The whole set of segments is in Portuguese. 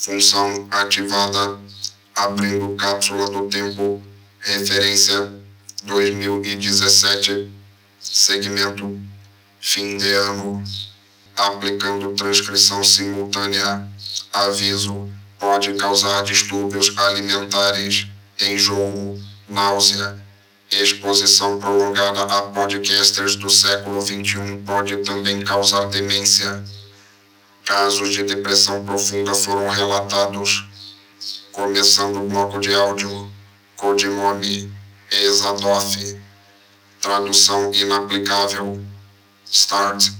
Função ativada. Abrindo cápsula do tempo. Referência 2017. Segmento fim de ano. Aplicando transcrição simultânea. Aviso: pode causar distúrbios alimentares, enjoo, náusea. Exposição prolongada a podcasters do século XXI pode também causar demência. Casos de depressão profunda foram relatados. Começando o bloco de áudio. Codinome Exadoff. Tradução inaplicável. Start.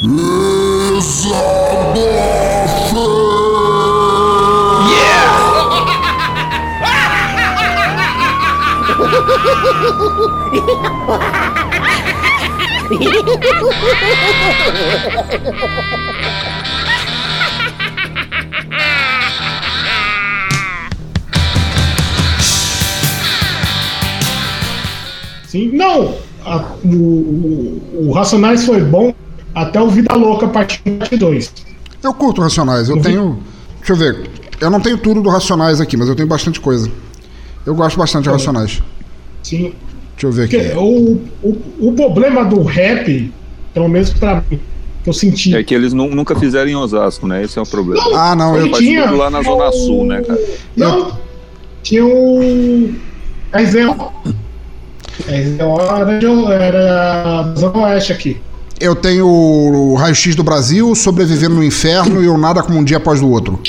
Sim, não. a- o, o, o Racionais foi bom até o Vida Louca, parte 1 parte 2. Eu curto Racionais, eu Eu vi- tenho. Deixa eu ver. Eu não tenho tudo do Racionais aqui, mas eu tenho bastante coisa. Eu gosto bastante de Racionais. Sim. Deixa eu ver Porque aqui. o, o, o problema do rap, pelo menos pra mim, que eu senti. É que eles nu- nunca fizeram em Osasco, né? Esse é o problema. Ah, não, eu. tinha lá na Zona Sul, né, cara? Não, tinha o. RZO. RZO era, da Zona Oeste aqui. Eu tenho o Raio-X do Brasil, Sobrevivendo no Inferno e o Nada Como um Dia Após o Outro.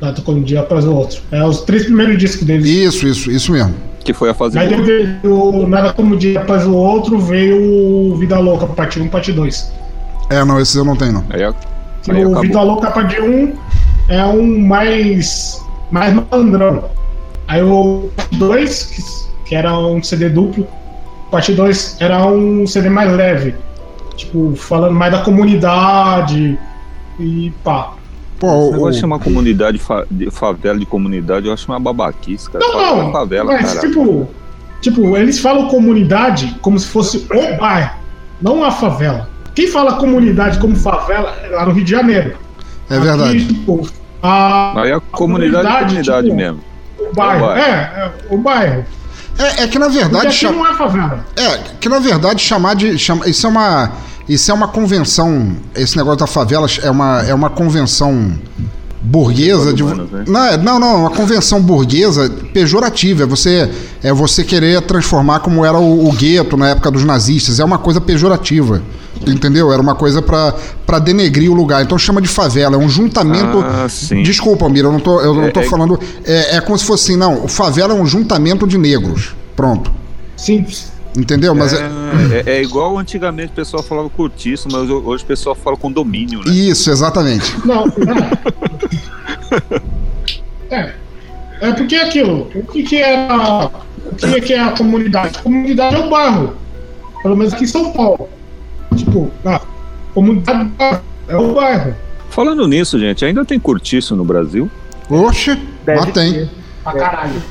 Tá tocando um dia após o outro. É os três primeiros discos deles. Isso, isso, isso mesmo. Que foi a fase Aí depois o Nada Como Dia Após o Outro veio o Vida Louca, parte 1, parte 2. É, não, esses eu não tenho, não. Aí, Que aí o. Vida Louca, parte 1 é um mais. mais malandrão. Aí o parte 2, que, que era um CD duplo, parte 2 era um CD mais leve. Tipo, falando mais da comunidade e pá. Pô, Esse o, negócio de o- chamar comunidade, fa- de favela de comunidade, eu acho uma babaquice, cara. Não, Favela é não, favela, mas cara. tipo, tipo, eles falam comunidade como se fosse o bairro, não a favela. Quem fala comunidade como favela é lá no Rio de Janeiro. é verdade. Aqui, tipo, a, Aí a comunidade é comunidade tipo, mesmo. O bairro, É o bairro. é, é, o bairro. É, é que na Porque verdade. aqui chama- não é favela. É, que na verdade chamar de. Chama, isso é uma. Isso é uma convenção. Esse negócio da favela é uma, é uma convenção burguesa de. Humanas, né? Não, é- não, não, uma convenção burguesa pejorativa. É você, é você querer transformar como era o, o gueto na época dos nazistas. É uma coisa pejorativa. Entendeu? Era uma coisa pra pra denegrir o lugar. Então chama de favela. É um juntamento. Ah, sim. Desculpa, Mira, eu não tô, eu não É- tô é- falando. É, é como se fosse assim, não. O favela é um juntamento de negros. Pronto. Simples. Entendeu? Mas é- É, é- é igual antigamente o pessoal falava cortiço, mas hoje o pessoal fala condomínio, né? Isso, exatamente. Não, é. é. É porque é aquilo. O que, que é a. O que, é que é a comunidade? A comunidade é o bairro. Pelo menos aqui em São Paulo. Tipo, a comunidade é o bairro. Falando nisso, gente, ainda tem cortiço no Brasil? Oxe, lá tem. Pra caralho.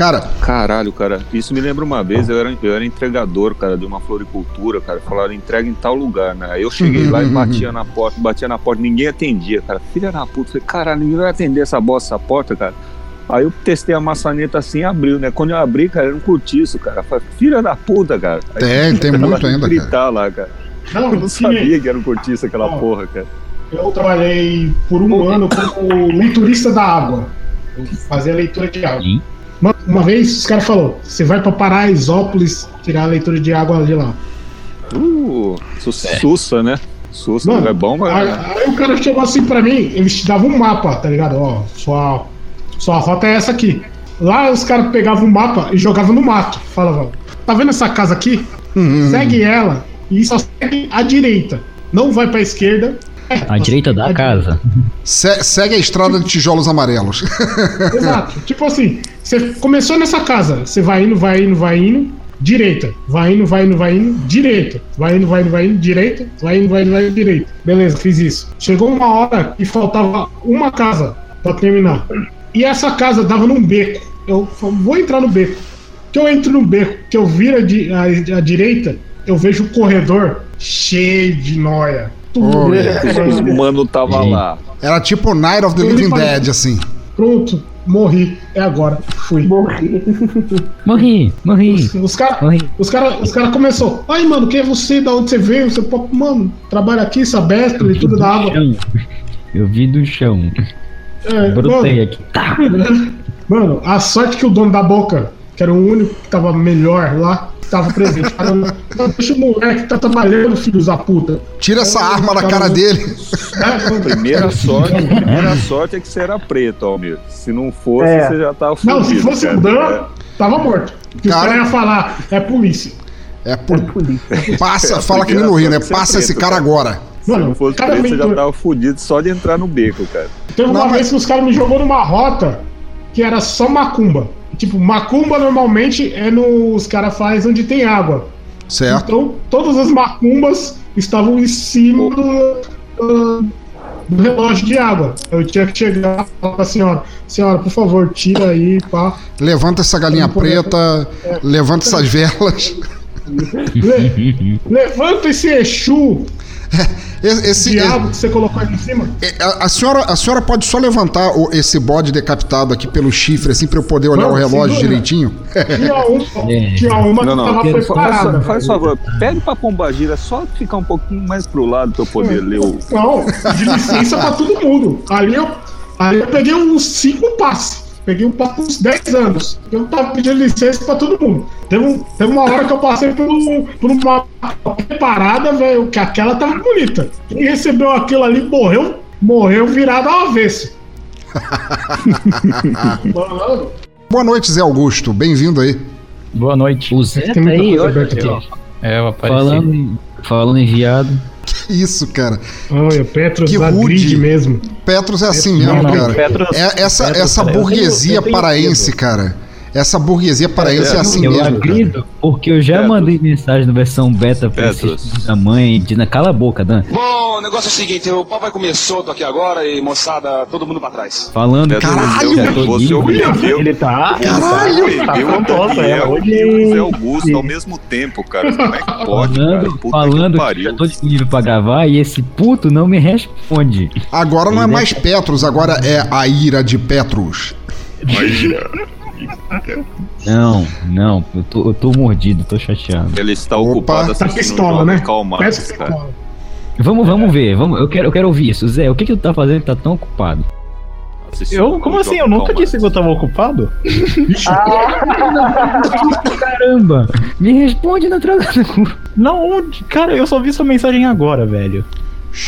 Cara, Caralho, cara, isso me lembra uma vez, eu era, eu era entregador, cara, de uma floricultura, cara, falaram entrega em tal lugar, né? Aí eu cheguei lá e batia na porta, batia na porta, ninguém atendia, cara. Filha da puta, falei, caralho, ninguém vai atender essa bosta, essa porta, cara. Aí eu testei a maçaneta assim e abriu, né? Quando eu abri, cara, era um cortiço, cara. Falei, filha da puta, cara. Aí Tem, tem muito ainda, gritar cara. lá, cara. Não, Eu não sabia que era um cortiço aquela Ó. porra, cara. Eu trabalhei por um ano como leiturista da água. Eu fazia leitura de água. Sim. Uma, uma vez os caras falaram: você vai pra Paraisópolis tirar a leitura de água de lá. Uh, su- Sussa, né? Sussa, Mano, é bom, mas. Aí, aí o cara chegou assim pra mim, eles te davam um mapa, tá ligado? Ó, sua, sua rota é essa aqui. Lá os caras pegavam o mapa e jogavam no mato. Falavam, tá vendo essa casa aqui? Uhum. Segue ela e só segue a direita. Não vai pra esquerda. À direita da casa. Se- segue a estrada de tijolos amarelos. Exato. tipo assim, você começou nessa casa, você vai indo, vai indo, vai indo, direita. Vai indo, vai indo, vai indo, direita. Vai indo, vai indo, vai indo, direita. Vai indo, vai indo, vai indo, direita. Beleza, fiz isso. Chegou uma hora que faltava uma casa pra terminar. E essa casa dava num beco. Eu vou entrar no beco. Que eu entro no beco, que eu viro a, a- a direita, eu vejo o corredor cheio de noia. Oh, O mano tava lá. Era tipo Night of the Ele Living Dead, assim. Pronto, morri. É agora. Fui. Morri. Morri, morri, Os, os caras morri. os cara, os cara começou. Ai, mano, quem é você? Da onde você veio? Você, pô, mano, trabalha aqui, Sabestre, tudo da água. Chão. Eu vi do chão. É, Brotei mano, aqui. Tá. mano, a sorte que o dono da boca, que era o único que tava melhor lá, tava presente. Cara, deixa o moleque que tá trabalhando, filhos da puta. Tira essa arma da cara dele. É, mano. Primeira sorte, primeira sorte é que você era preto, Almir. Se não fosse, É. você já tava fudido. Não, se fosse cara. o Dan, tava morto. Que os Cara- caras iam falar, é polícia. É por... Polícia. Passa, a fala que nem no Rio, né? é Passa preto, esse cara cara. agora. Se Mano, não fosse cada preto, você já tava fudido só de entrar no beco, cara. Teve uma Não, mas- vez que os caras me jogou numa rota que era só macumba. Tipo, macumba normalmente é no. Os caras fazem onde tem água. Certo? Então, todas as macumbas estavam em cima do, do- relógio de água. Eu tinha que chegar e falar pra senhora: Senhora, por favor, tira aí, pá. Levanta essa galinha preta, levanta essas velas. Le- levanta esse Exu Esse, esse- diabo que você colocou aí em cima. é, a, a senhora, a senhora pode só levantar o- esse bode decapitado aqui pelo chifre, assim, pra eu poder olhar Não, o relógio direitinho? Tinha uma, É. tinha uma Não, que não, tava quero- preparada. Faz, faz favor, pede pra Pombagira só ficar um pouquinho mais pro lado pra eu poder ler o. Não, de licença pra todo mundo. Ali eu, ali eu peguei uns 5 passes. Peguei um passo uns 10 anos. Eu tava pedindo licença pra todo mundo. Teve, um- teve uma hora que eu passei por, um- por uma parada, velho, que aquela tava bonita. Quem recebeu aquilo ali morreu, morreu virado ao avesso. Boa noite, Zé Augusto. Bem-vindo aí. Boa noite. O Zé tá aí, aberta aqui. É, eu apareci. Falando, falando em viado. Que isso, cara. olha, Petros Que rude. grid mesmo. Petros é assim Não, mesmo, não, cara. Petros- É- essa Petros, essa cara, eu burguesia tenho- eu tenho paraense, cara. Essa burguesia paraense é, É, assim eu mesmo, cara. agrido porque eu já Petros. mandei mensagem na versão beta pra da mãe dizendo cala a boca, Dan. Bom, o negócio é o seguinte, o pau vai comer solto aqui agora e moçada, todo mundo pra trás. Falando que Caralho! eu tô Você livre. ofendeu. Ele tá. Caralho! Ele tá afrontoso, é. Daniel Hoje. e o Zé Augusto ao mesmo tempo, cara. Como é que pode, cara? Falando, Puta falando que que, tô disponível pra gravar e esse puto não me responde. Agora não é mais Petros, agora é a ira de Petros. Não, não, eu tô, eu tô mordido, tô chateado. Ele está Opa. ocupado Tá pistola, né? Parece cara. Vamos, vamos ver, vamos, eu, quero, eu quero ouvir isso. Zé, o que que tu tá fazendo que tá tão ocupado? Assistindo Eu, como assim? Eu nunca disse que eu tava ocupado? Caramba, me responde na troca. Não, onde? Cara, eu só vi sua mensagem agora, velho.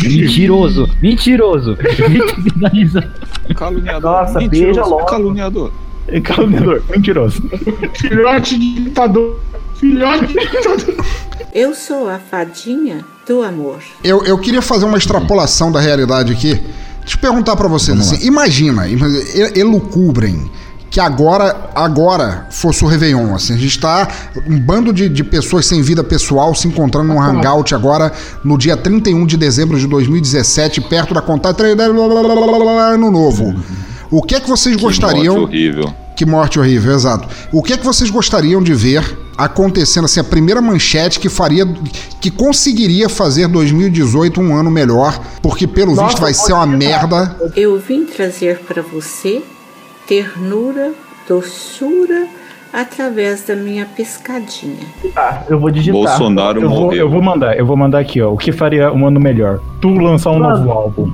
Mentiroso, mentiroso. Caluniador. Nossa, Mentiroso, beija logo. Caluniador. É Caluniador, mentiroso. Filhote de ditador. Filhote de ditador. Eu sou a fadinha do amor. Eu, eu queria fazer uma extrapolação da realidade aqui. Deixa eu perguntar pra vocês assim, imagina, imagina, elucubrem que agora, agora fosse o Réveillon, assim, a gente tá um bando de, de pessoas sem vida pessoal se encontrando num hangout agora no dia 31 de dezembro de 2017, perto da contagem ano novo. O que é que vocês gostariam Morte horrível. que morte horrível, exato. O que é que vocês gostariam de ver acontecendo assim a primeira manchete que faria que conseguiria fazer 2018 um ano melhor, porque pelo Nossa, visto vai ser uma merda. Eu vim trazer para você ternura, doçura através da minha pescadinha. Tá, eu vou digitar. Bolsonaro Eu vou, morreu. eu vou mandar, eu vou mandar aqui, ó. O que faria um ano melhor? Tu lançar um Mano. novo álbum.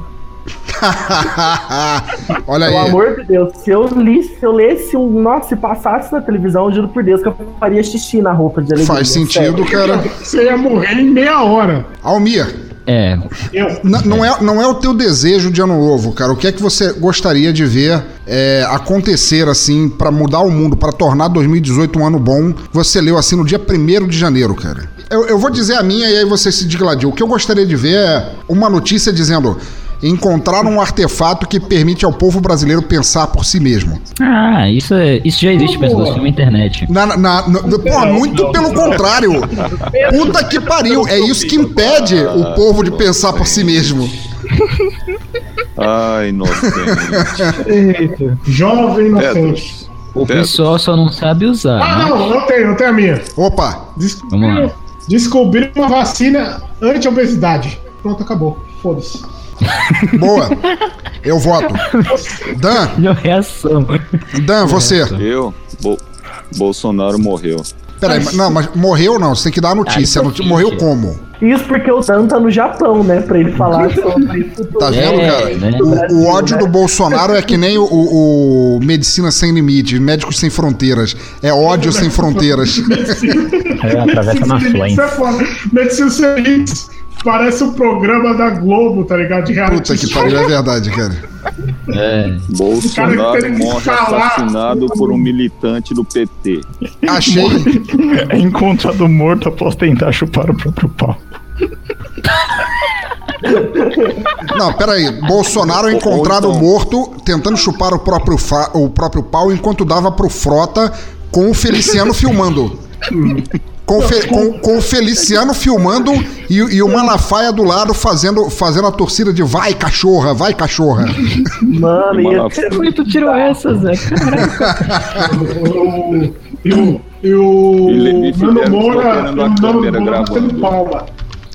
Olha Pelo aí. amor de Deus, se eu, li, se eu lesse um. Nossa, se passasse na televisão, eu juro por Deus que eu faria xixi na roupa de alegria. Faz sentido, sério. cara. Você ia morrer em meia hora. Almir, É, Eu. n- não é, não é o teu desejo de ano novo, cara. O que é que você gostaria de ver é, acontecer assim pra mudar o mundo, pra tornar 2018 um ano bom? Você leu assim no dia 1 de janeiro, cara. Eu, eu vou dizer a minha e aí você se digladiu. O que eu gostaria de ver é uma notícia dizendo encontraram um artefato que permite ao povo brasileiro pensar por si mesmo. ah, isso, é, isso já existe, pessoas, na internet. Na, na, na- pô, muito pelo contrário. Puta que pariu. É isso que impede o povo de pensar por si mesmo. Ai, inocente. Jovem inocente. O pessoal só não sabe usar. Ah, né? não, eu tenho, eu tenho a minha. Opa, Vamos lá. Descobriram uma vacina anti-obesidade. Pronto, acabou. Foda-se. Boa. Eu voto. Dan, Minha reação. Dan, você. Eu? Bo- Bolsonaro morreu. Peraí, mas- não, mas morreu não, você tem que dar a notícia. Ah, Noti- isso morreu é como? Isso porque o Dan tá no Japão, né? Pra ele falar sobre isso tudo. Tá vendo, É, cara? né? O, o ódio do Bolsonaro é que nem o, o- o Medicina Sem Limites, Médicos Sem Fronteiras. É ódio sem fronteiras. É, atravessa é foda. Medicina Sem Limites. Parece o programa da Globo, tá ligado? De reality Puta que pariu, é verdade, cara. É. Bolsonaro que morre assassinado por um militante do PT. Achei. É encontrado morto após tentar chupar o próprio pau. Não, peraí. Bolsonaro é encontrado morto tentando chupar o próprio, fa- o próprio pau enquanto dava pro Frota com o Feliciano filmando. Com, o Fe- com- com o Feliciano filmando e, e o Malafaia do lado fazendo, fazendo a torcida de vai cachorra, vai cachorra. Mano, Onde tu tirou essa, Zé? Caraca. E o, e o E Nando Moura, o Nando Moura palma.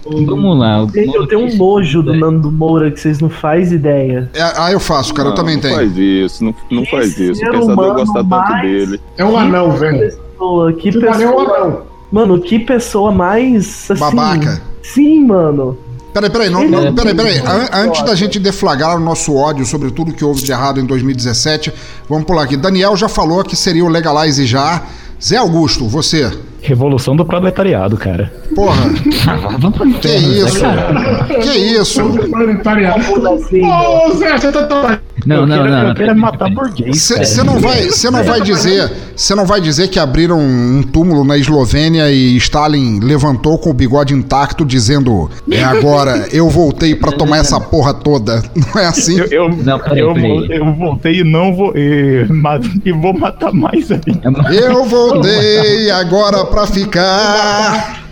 Vamos lá. o- Gente, eu tenho um nojo do Nando Moura que vocês não fazem ideia. É, ah, eu faço, cara, eu Não, também não tenho. faz isso, não, não faz isso. O pensador humano gosta tanto dele. É um anão, velho. Pessoa, que Que é um pessoa. anão. Mano, que pessoa mais. Assim, Babaca. Sim, mano. Peraí, peraí, não, não, é peraí, peraí. Antes da gente deflagrar o nosso ódio sobre tudo que houve de errado em 2017, vamos pular aqui. Daniel já falou que seria o Legalize já. Zé Augusto, você. Revolução do proletariado, cara. Porra, Vamos pro que isso? cara. Que isso? Proletariado. Ô, Zé, você tá tão. Não, eu não, não. Eu quero matar burguês. Você não vai, você não vai dizer, você não vai dizer que abriram um túmulo na Eslovênia e Stalin levantou com o bigode intacto dizendo: "É agora, eu voltei pra tomar essa porra toda". Não é assim? Eu, eu, Não, peraí, eu, peraí. eu voltei e não vou. E, e vou matar mais ainda. Eu voltei agora pra ficar.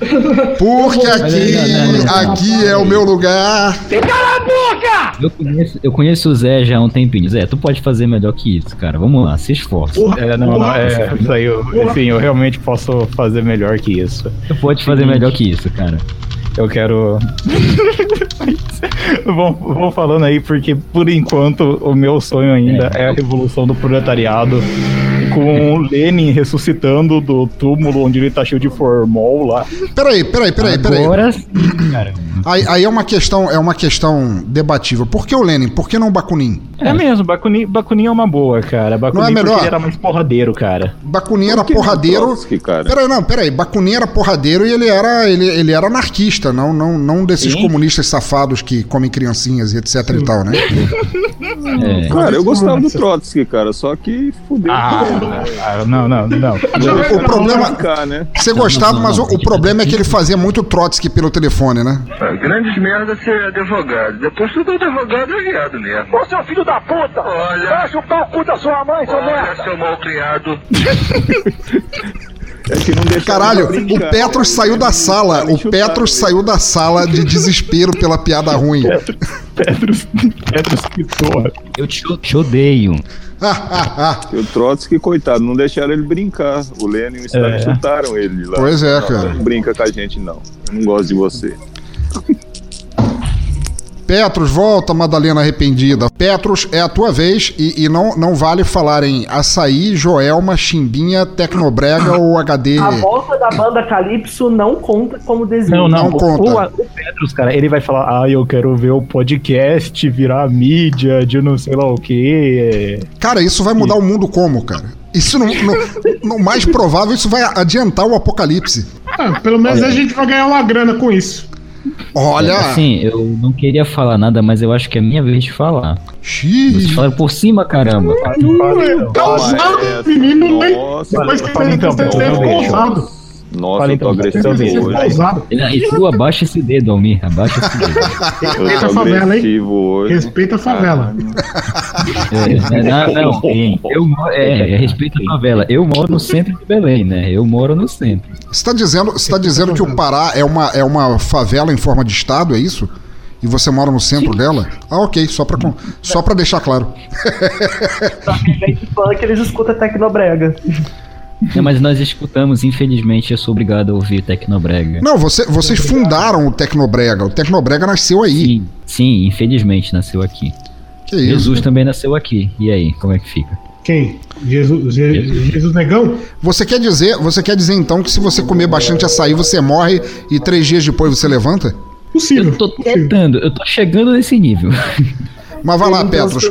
Porque aqui, aqui é o meu lugar. Eu conheço, eu conheço o Zé já há um tempinho. Zé, tu pode fazer melhor que isso, cara. Vamos lá, se esforça. É, não, não, é, isso aí, eu, assim, eu realmente posso fazer melhor que isso. Tu pode fazer melhor que isso, cara. Eu quero. vão, vão falando aí, porque por enquanto o meu sonho ainda é, a revolução do proletariado. Com o Lenin ressuscitando do túmulo onde ele tá cheio de formol lá. Peraí, peraí, peraí, peraí. Agora sim, cara. Aí, aí é uma questão, é uma questão debatível. Por que o Lenin? Por que não o Bakunin? É, mesmo, Bakunin, Bakunin é uma boa, cara. Bakunin Não é melhor? ele era mais porradeiro, cara. Bakunin era porradeiro. Trotsky, cara? Peraí, não, peraí. Bakunin era porradeiro e ele era, ele, ele era anarquista, não, não, não desses Sim. comunistas safados que comem criancinhas e etc e tal, né? É. Cara, eu gostava do Trotsky, cara, só que fudeu. Ah, ah, não, não, não. O problema. Né? Você gostava, mas o, o problema é que ele fazia muito Trotsky pelo telefone, né? Grandes merda ser advogado. Depois tudo advogado é viado mesmo. Ô, seu filho da puta! Olha, Vai chupar o cu da sua mãe, seu olha, merda! seu mal criado. É que não deixava Caralho, o Petros saiu da sala. O Petros saiu da sala de desespero pela piada ruim. Petros, Petros que porra. Eu te, te odeio. E o Trotsky, coitado, não deixaram ele brincar. O Lenin e o Stalin É. chutaram ele de lá. Pois é, Não, cara. Não brinca com a gente, não. Eu não gosto de você. Petros, volta, Madalena arrependida. Petros, é a tua vez e, e não, não vale falar em açaí, Joelma, Chimbinha, Tecnobrega ou HD. A volta da banda Calypso não conta como desenho. Não, não, Não o, conta. O, o Petros, cara, ele vai falar, ah, eu quero ver o podcast virar mídia de não sei lá o que. Cara, isso vai mudar o mundo como, cara? Isso não, no, no mais provável, isso vai adiantar o apocalipse. Ah, pelo menos a gente vai ganhar uma grana com isso. Olha! Assim, eu não queria falar nada, mas eu acho que é minha vez de falar. Xiii. Vocês falaram por cima, caramba. Tá usando, essa, menino, né? nossa, Depois que fala ele então, então. Nossa, Fala eu tô então, agressivo então hoje. Pausado. E tu abaixa esse dedo, Almir. Abaixa esse dedo. Eu Respeita a favela, hein? hoje. Respeita a favela. É, é, não, não. Eu, mo- é, é, respeito a favela. Eu moro no centro de Belém, né? Eu moro no centro. Você tá dizendo, você tá dizendo que o Pará é uma, é uma favela em forma de estado, é isso? E você mora no centro dela? Ah, ok, só pra, só pra deixar claro. Gente falando que eles escutam Tecnobrega. Não, mas nós escutamos, infelizmente, eu sou obrigado a ouvir Tecnobrega. Não, você- vocês fundaram o Tecnobrega. O Tecnobrega nasceu aí. Sim, sim, infelizmente nasceu aqui. Que isso? Jesus também nasceu aqui. E aí, como é que fica? Quem? Jesus, Je- Jesus Negão? Você quer dizer, você quer dizer então que se você comer bastante açaí, você morre e três dias depois você levanta? Possível. Eu tô tentando, eu tô chegando nesse nível. Mas vai lá, Petros.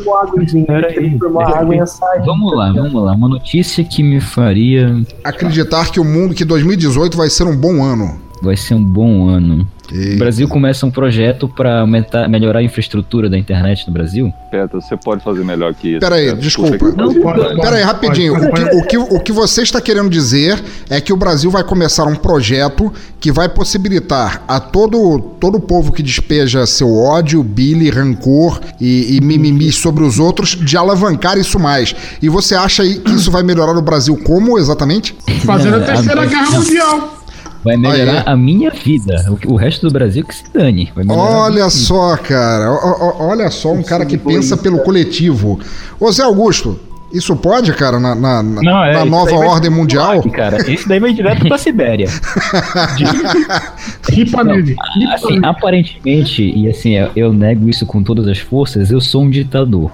Vamos lá, vamos lá. Uma notícia que me faria. Acreditar que o mundo, que 2018 vai ser um bom ano. Vai ser um bom ano. O Brasil começa um projeto pra aumentar, melhorar a infraestrutura da internet no Brasil. Petro, você pode fazer melhor que isso. Pera aí, Petro. desculpa. Pariu. pode, Pera aí, rapidinho. pode, O que, pode. o, que, o que você está querendo dizer é que o Brasil vai começar um projeto que vai possibilitar a todo, todo o povo que despeja seu ódio, bile, rancor e, e mimimi sobre os outros de alavancar isso mais. E você acha aí que isso vai melhorar o Brasil como exatamente? Fazendo a Não, terceira guerra não. mundial. Vai melhorar Aí. a minha vida. O, o resto do Brasil que se dane. Olha vida. só, cara. Ó, ó, Olha só, um cara que pensa pelo coletivo. Ô Zé Augusto, isso pode, cara, na, na- Não, é, na isso nova ordem mundial? Cara, esse daí vai direto pra Sibéria. Ripa nele. Ripa Assim, aparentemente, e assim, eu nego isso com todas as forças, eu sou um ditador.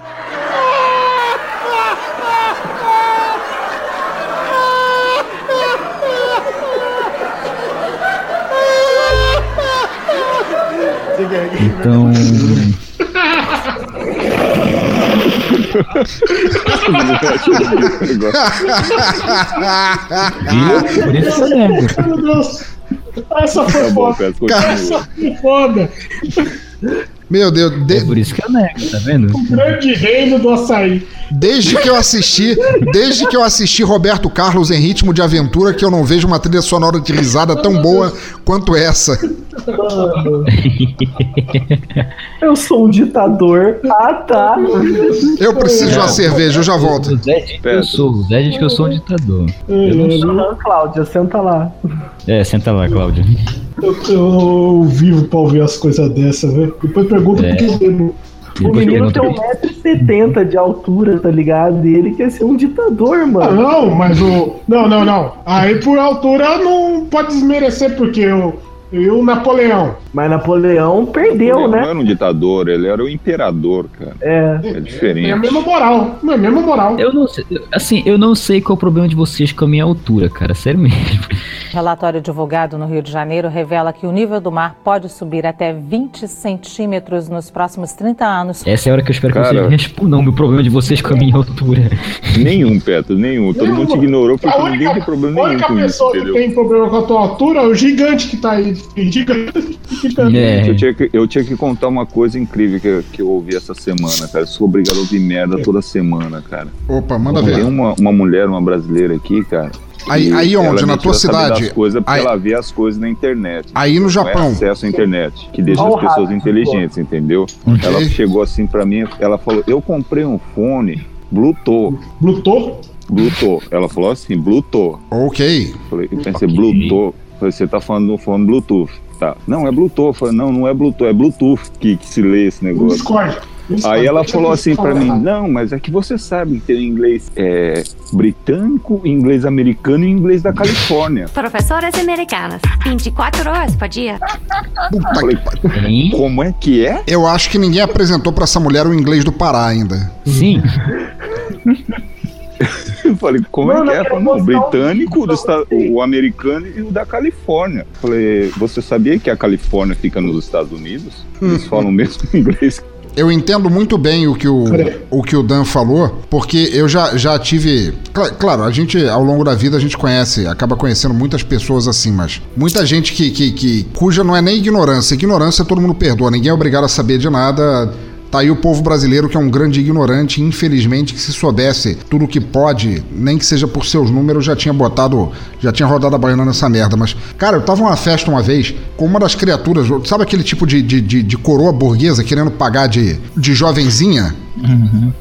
Então. Viu? Por isso que eu nego. Meu Deus. Essa foi Tá bom, foda. Essa foi foda. Meu Deus, de- É por isso que eu nego, tá vendo? Grande reino do açaí. desde que eu assisti, desde que eu assisti Roberto Carlos em Ritmo de Aventura, que eu não vejo uma trilha sonora de risada tão boa quanto essa. Eu sou um ditador. Ah, tá. Eu preciso de uma cerveja, eu já volto. O Zé diz que eu sou, o Zé diz que eu sou um ditador. Eu, Aham, Cláudia, senta lá. É, senta lá, Cláudio. eu, eu vivo pra ouvir as coisas dessas, velho. Depois pergunta É. por que eu O menino tem 1,70m de altura, tá ligado? E ele quer ser um ditador, Ah, mano. não, mas o. Não, não, não. Aí por altura não pode desmerecer, porque eu. E o Napoleão? Mas Napoleão perdeu, Ele né? não era um ditador, ele era o imperador, cara. É. É É a diferente. mesma moral. Não é a mesma moral. Eu não sei, assim, eu não sei qual é o problema de vocês com a minha altura, cara, sério mesmo. Relatório divulgado no Rio de Janeiro revela que o nível do mar pode subir até 20 centímetros nos próximos 30 anos. Essa é a hora que eu espero que Cara. vocês respondam o problema de vocês com a minha altura. Nenhum, Petro, nenhum. Todo mundo te ignorou porque A ninguém única, tem problema a nenhum única com isso, pessoa que entendeu? tem problema com a tua altura é o gigante que tá aí. Gigante. É. Eu tinha, que, eu tinha que contar uma coisa incrível que, eu- que eu ouvi essa semana, cara. Eu sou obrigado a ouvir merda toda semana, cara. Opa, manda Tem ver. uma, uma mulher, uma brasileira aqui, cara. Aí- aí onde? Na tua cidade? Coisas porque Aí- ela vê as coisas na internet. Aí no é Japão. acesso à internet, que deixa as pessoas inteligentes, entendeu? Ok. Ela chegou assim pra mim, ela falou: Eu comprei um fone Bluetooth. Bluetooth? Bluetooth. Ela falou assim: Bluetooth. Ok. Falei, eu pensei, Bluetooth. Você tá falando do fone Bluetooth. Tá. Não, é Bluetooth. Falei, não, não é Bluetooth, é Bluetooth que, que se lê esse No negócio. Discord. No Discord. Aí ela falou assim pra falar mim, não, mas é que você sabe que tem inglês é, britânico, inglês americano e inglês da Califórnia. Professoras americanas, 24 horas por dia. Falei, como é que é? Eu acho que ninguém apresentou pra essa mulher o inglês do Pará ainda. Sim. Eu falei, como Mano, é que é? falou, não, um britânico, do pra esta- você. o americano e o da Califórnia. Falei, você sabia que a Califórnia fica nos Estados Unidos? Eles falam o mesmo inglês. Eu entendo muito bem o que o, o que o Dan falou, porque eu já, já tive. Cla- Claro, a gente, ao longo da vida, a gente conhece, acaba conhecendo muitas pessoas assim, mas muita gente que, que, que cuja não é nem ignorância. Ignorância todo mundo perdoa, ninguém é obrigado a saber de nada. Tá aí o povo brasileiro que é um grande ignorante, infelizmente, que se soubesse tudo que pode, nem que seja por seus números, já tinha botado, já tinha rodado a baiana nessa merda. Mas, cara, eu tava numa festa uma vez com uma das criaturas, sabe aquele tipo de, de, de, de coroa burguesa querendo pagar de, de jovenzinha?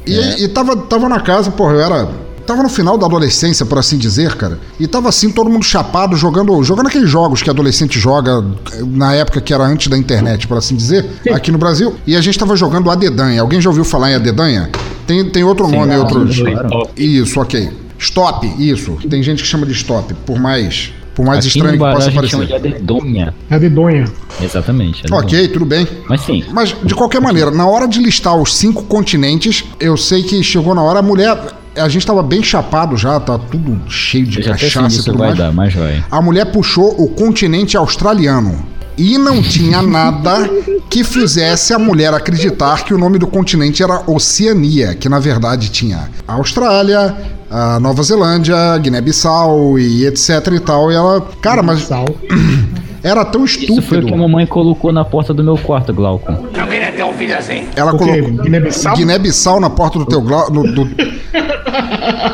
E, e tava, tava na casa, porra, eu era. Tava no final da adolescência, por assim dizer, cara. E tava assim, todo mundo chapado, jogando, jogando aqueles jogos que adolescente joga eh, na época que era antes da internet, por assim dizer, aqui no Brasil. E a gente tava jogando a dedanha. Alguém já ouviu falar em a dedanha? Tem, tem outro nome, outros. claro. Isso, ok. Stop, isso. Tem gente que chama de stop, por mais, por mais Aqui estranho no que possa a gente chama de parecer. adedonha. É dedonha. Exatamente. adedonha. Ok, tudo bem. Mas sim. Mas, de qualquer maneira, na hora de listar os cinco continentes, eu sei que chegou na hora, a mulher. A gente tava bem chapado já, tá tudo cheio de cachaça e isso tudo vai mais. dar, mas vai. A mulher puxou o continente australiano. E não tinha nada que fizesse a mulher acreditar que o nome do continente era Oceania, que na verdade tinha a Austrália, a Nova Zelândia, Guiné-Bissau e etc e tal. E ela. Cara, mas. Era tão Isso foi o estúpido. que a mamãe colocou na porta do meu quarto, Glauco. Não queria ter um filho assim. Ela colocou Guiné-Bissau? Guiné-Bissau na porta do teu glau, no- do-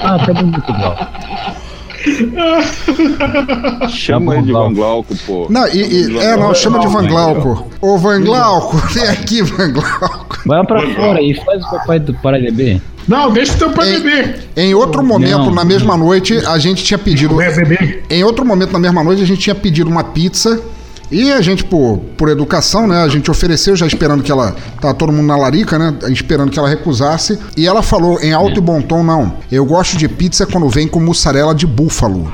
Ah, tá bonito, Glauco. Chama ele de Van Glauco, pô. Não, e, e- é, não, chama de Van Glauco. Ô Van Glauco, vem aqui, Van Glauco. Vai pra fora e faz o papai do para beber. Não, deixa o teu pai beber. Em outro momento, Não. na mesma noite, a gente tinha pedido. Beber. Em outro momento, na mesma noite, a gente tinha pedido uma pizza. E a gente, por, por educação, né? A gente ofereceu já esperando que ela. Tá todo mundo na larica, né? Esperando que ela recusasse. E ela falou em alto e bom tom: não. Eu gosto de pizza quando vem com mussarela de búfalo.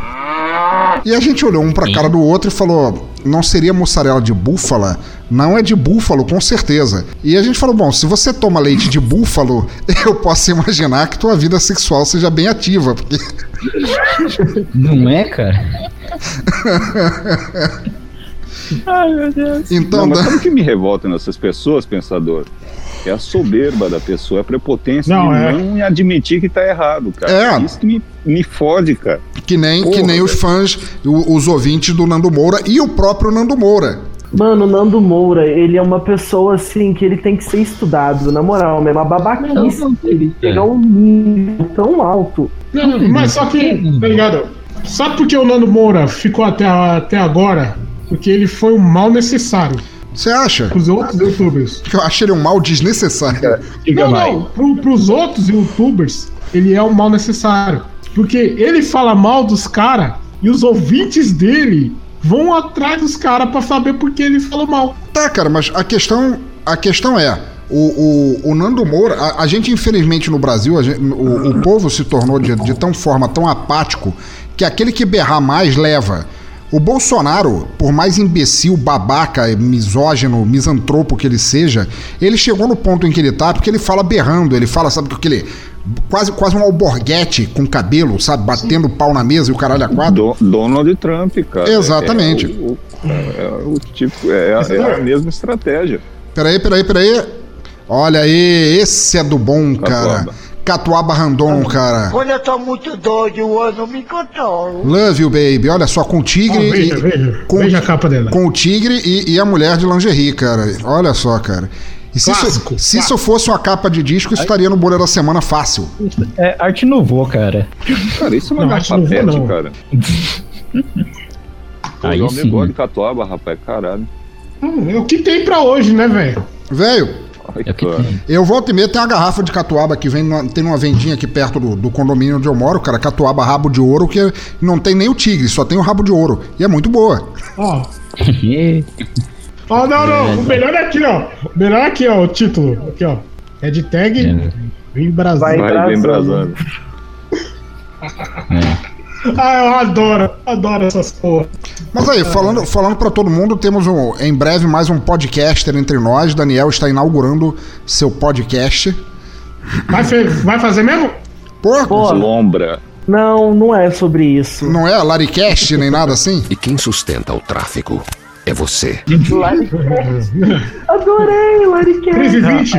E a gente olhou um pra cara do outro e falou: não seria mussarela de búfala? Não é de búfalo, com certeza. E a gente falou: bom, se você toma leite de búfalo, eu posso imaginar que tua vida sexual seja bem ativa, porque. Não é, cara? Ai, meu Deus. Então, Não, mas sabe o que me revolta nessas pessoas, pensador? É a soberba da pessoa, a prepotência Não, de é. não admitir que tá errado, cara. É. Isso que me, me fode, cara. Que nem, que Porra, nem os fãs, o- os ouvintes do Nando Moura e o próprio Nando Moura. Mano, o Nando Moura, ele é uma pessoa assim que ele tem que ser estudado, na moral, mesmo. A babaquice dele chega a um nível tão alto. Não, mas só que, tá ligado? Sabe por que o Nando Moura ficou até, até agora? Porque ele foi um mal necessário Você acha? pros outros youtubers. Que eu achei ele um mal desnecessário. Não, não, pro, pros outros youtubers, ele é um mal necessário. Porque ele fala mal dos caras e os ouvintes dele vão atrás dos caras pra saber por que ele falou mal. Tá, cara, mas a questão, a questão é. O, o, o Nando Moura, a, a gente infelizmente no Brasil, a gente- o, o povo se tornou de, de tão forma tão apático que aquele que berrar mais leva. O Bolsonaro, por mais imbecil, babaca, misógino, misantropo que ele seja, ele chegou no ponto em que ele tá porque ele fala berrando, ele fala, sabe, com aquele. Quase, quase um alborguete com cabelo, sabe, batendo pau na mesa e o caralho a quatro. Do- Donald Trump, cara. Exatamente. É, o, o- é o tipo, é, a- é a mesma estratégia. Peraí, peraí, peraí. Olha aí, esse é do bom, cara. Catuaba. Catuaba Randon, cara. Quando eu tô muito doido, eu não me controlo. Love you, baby. Olha só, com o tigre. Ó, veja, e, veja. com, Veja a capa dela. Com o tigre e, e a mulher de lingerie, cara. Olha só, cara. E se, isso, Clássico, se isso fosse uma capa de disco, isso estaria no Bolha da Semana fácil. É arte nouveau, cara. Cara, isso é uma Não, que não cara. Pô, Aí eu sim. negócio de catuaba, rapaz, caralho. Hum, É o que tem pra hoje, né, velho? Velho, É eu volto e meia, tem uma garrafa de catuaba que vem numa- tem uma vendinha aqui perto do, do condomínio onde eu moro, cara. Catuaba rabo de ouro, que não tem nem o tigre, só tem o rabo de ouro. E é muito boa. Ó. Ó, não, não. O melhor é aqui, ó. O melhor é aqui, ó. O título. Aqui, ó. Hashtag É. Vem Brasil. Vai. Bem Brasando. brasando. Ah, eu adoro. Adoro essas porra. Mas aí, falando, falando para todo mundo, temos um, em breve mais um podcaster entre nós. Daniel está inaugurando seu podcast. Vai, vai fazer mesmo? Pô, Pô, Lombra. não, não é sobre isso. não é Laricast nem nada assim? E quem sustenta o tráfico é você. Adorei, Lariquete. 3 e 20?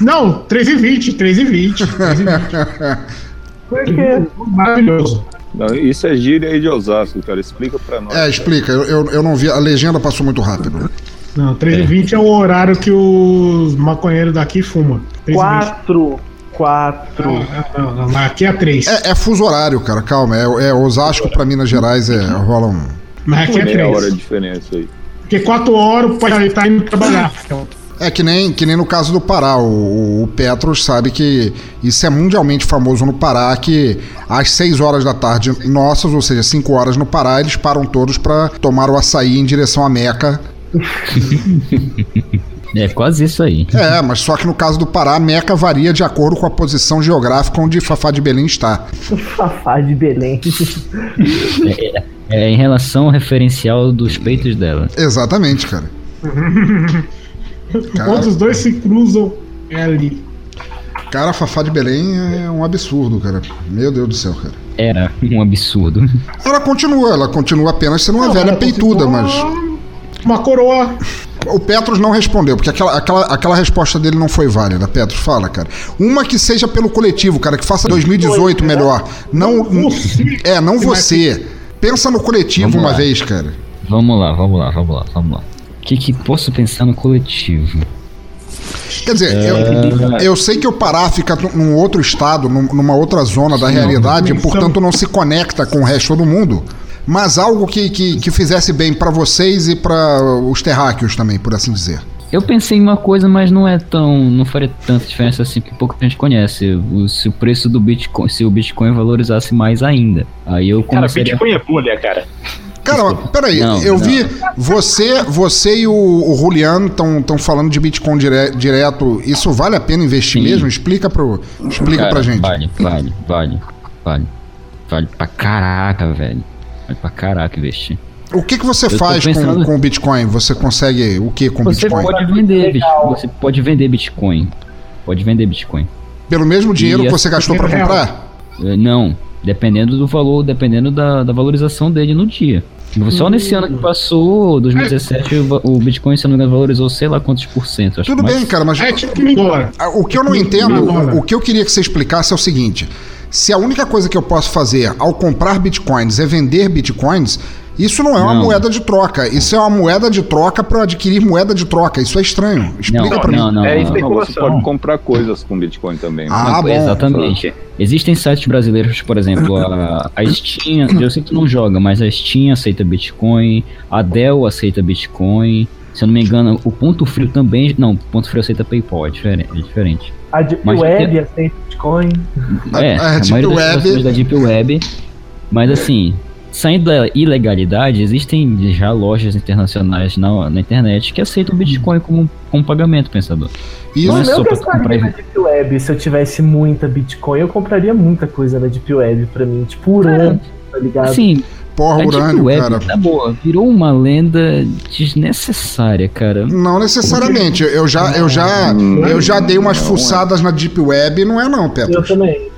Não, 3 e 20, 3 e 20. 3 e 20. Por quê? Maravilhoso. Não, isso é gíria aí de Osasco, cara. Explica pra nós. É, explica. Eu, eu, eu não vi. A legenda passou muito rápido. Não, 3 e 20 é o horário que os maconheiros daqui fumam. 3 e 20. Quatro. Quatro. Não, não, não, aqui é 3. É, é fuso horário, cara. Calma. É, é Osasco pra Minas Gerais é rola um. Mas aqui é Meia hora 3. de diferença aí. Porque 4 horas o pai tá indo trabalhar. Então, É que nem, que nem no caso do Pará. O, o Petros sabe que isso é mundialmente famoso no Pará, que às 6 horas da tarde nossas, ou seja, 5 horas no Pará, eles param todos pra tomar o açaí em direção à Meca. É quase isso aí. É, mas só que no caso do Pará, a Meca varia de acordo com a posição geográfica onde Fafá de Belém está. Fafá de Belém. É, é- é em relação ao referencial dos peitos dela. Exatamente, cara. Quando os dois se cruzam, é ali. Cara, Fafá de Belém é um absurdo, cara. Meu Deus do céu, cara. Era um absurdo. Ela continua, ela continua apenas sendo uma Não, velha peituda, mas. Uma coroa. O Petros não respondeu, porque aquela, aquela, aquela resposta dele não foi válida. Petros, fala, cara. Uma que seja pelo coletivo, cara, que faça 2018 melhor. Não. É, não você. Pensa no coletivo uma vez, cara. Vamos lá, vamos lá, vamos lá, vamos lá. O que, que posso pensar no coletivo? Quer dizer, eu, eu sei que o Pará fica num- outro estado, num- numa outra zona da Sim, realidade, e dimensão. portanto não se conecta com o resto do mundo. Mas algo que, que, que fizesse bem pra vocês e pra os terráqueos também, por assim dizer. Eu pensei em uma coisa, mas não é tão. não faria tanta diferença assim, porque pouca gente conhece. O- se o preço do Bitcoin, se o Bitcoin valorizasse mais ainda. Aí eu Cara. Bitcoin é bolha, cara. Cara, peraí, Não, eu não. vi você, você e o, o Juliano estão falando de Bitcoin dire- direto. Isso vale a pena investir Sim. mesmo? Explica, pro, explica Cara, pra gente. Vale, vale, vale, vale. Vale pra caraca, velho. Vale pra caraca investir. O que, que você Eu faz com, pensando- com o Bitcoin? Você consegue o que com Você Bitcoin? pode vender. Você pode vender Bitcoin. Pode vender Bitcoin. Pelo mesmo dinheiro E que você essa- gastou pra comprar? Eh, Não, dependendo do valor, dependendo da, da valorização dele no dia. Só nesse ano que passou, 2017, o Bitcoin, se não me engano, valorizou sei lá quantos por cento. Tudo mais- bem, cara, mas. É tipo que dólar. Ah, O que eu não entendo, o que eu queria que você explicasse é o seguinte: se a única coisa que eu posso fazer ao comprar bitcoins é vender bitcoins, isso não é uma Não. moeda de troca. Isso é uma moeda de troca para adquirir moeda de troca. Isso é estranho. Explica não, mim. não, É não. isso aí. Não, você pode comprar coisas com Bitcoin também. Ah, bom. Exatamente. Existem sites brasileiros, por exemplo, a, a Steam, eu sei que tu não joga, mas a Steam aceita Bitcoin, a Dell aceita Bitcoin. Se eu não me engano, o Ponto Frio também. Não, o Ponto Frio aceita PayPal, é diferente. É diferente. A Deep Mas Web tem- aceita Bitcoin. É, a a, Deep maioria das Web- pessoas da Deep Web. Mas assim, saindo da ilegalidade, existem já lojas internacionais na, na internet que aceitam Bitcoin como, como pagamento, pensador. Isso Não é eu só pra comprar na Deep Web se eu tivesse muita Bitcoin. Eu compraria muita coisa na Deep Web pra mim. Tipo, urânio, tá ligado? Assim, Porra, a Deep urânio, Web, cara. tá boa, virou uma lenda desnecessária, cara. Não necessariamente. Eu já, eu já, eu já dei umas fuçadas na Deep Web e não é não, Petro. Eu também.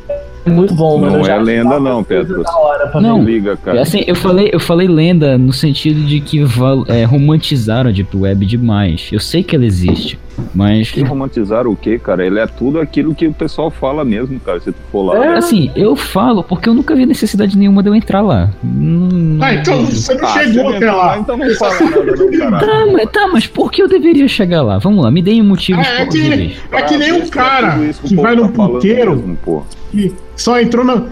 É muito bom, mano. Não Eu já é lenda, não, pra Não. Liga, cara. Assim, eu falei, eu falei lenda no sentido de que val- é, romantizaram a Deep Web demais. Eu sei que ela existe, mas Que romantizaram o quê, cara? Ele é tudo aquilo que o pessoal fala mesmo, cara. Se tu for lá. É. assim, eu falo porque eu nunca vi necessidade nenhuma de eu entrar lá. Hum, Ah, então você não Ah, chegou você até não- lá. Então não fala nada, não, caralho. Tá, mas, tá, mas por que eu deveria chegar lá? Vamos lá, me deem motivos Ah, é, que, é que nem um Tudo cara que vai tá num falando puteiro mesmo, que só entrou na.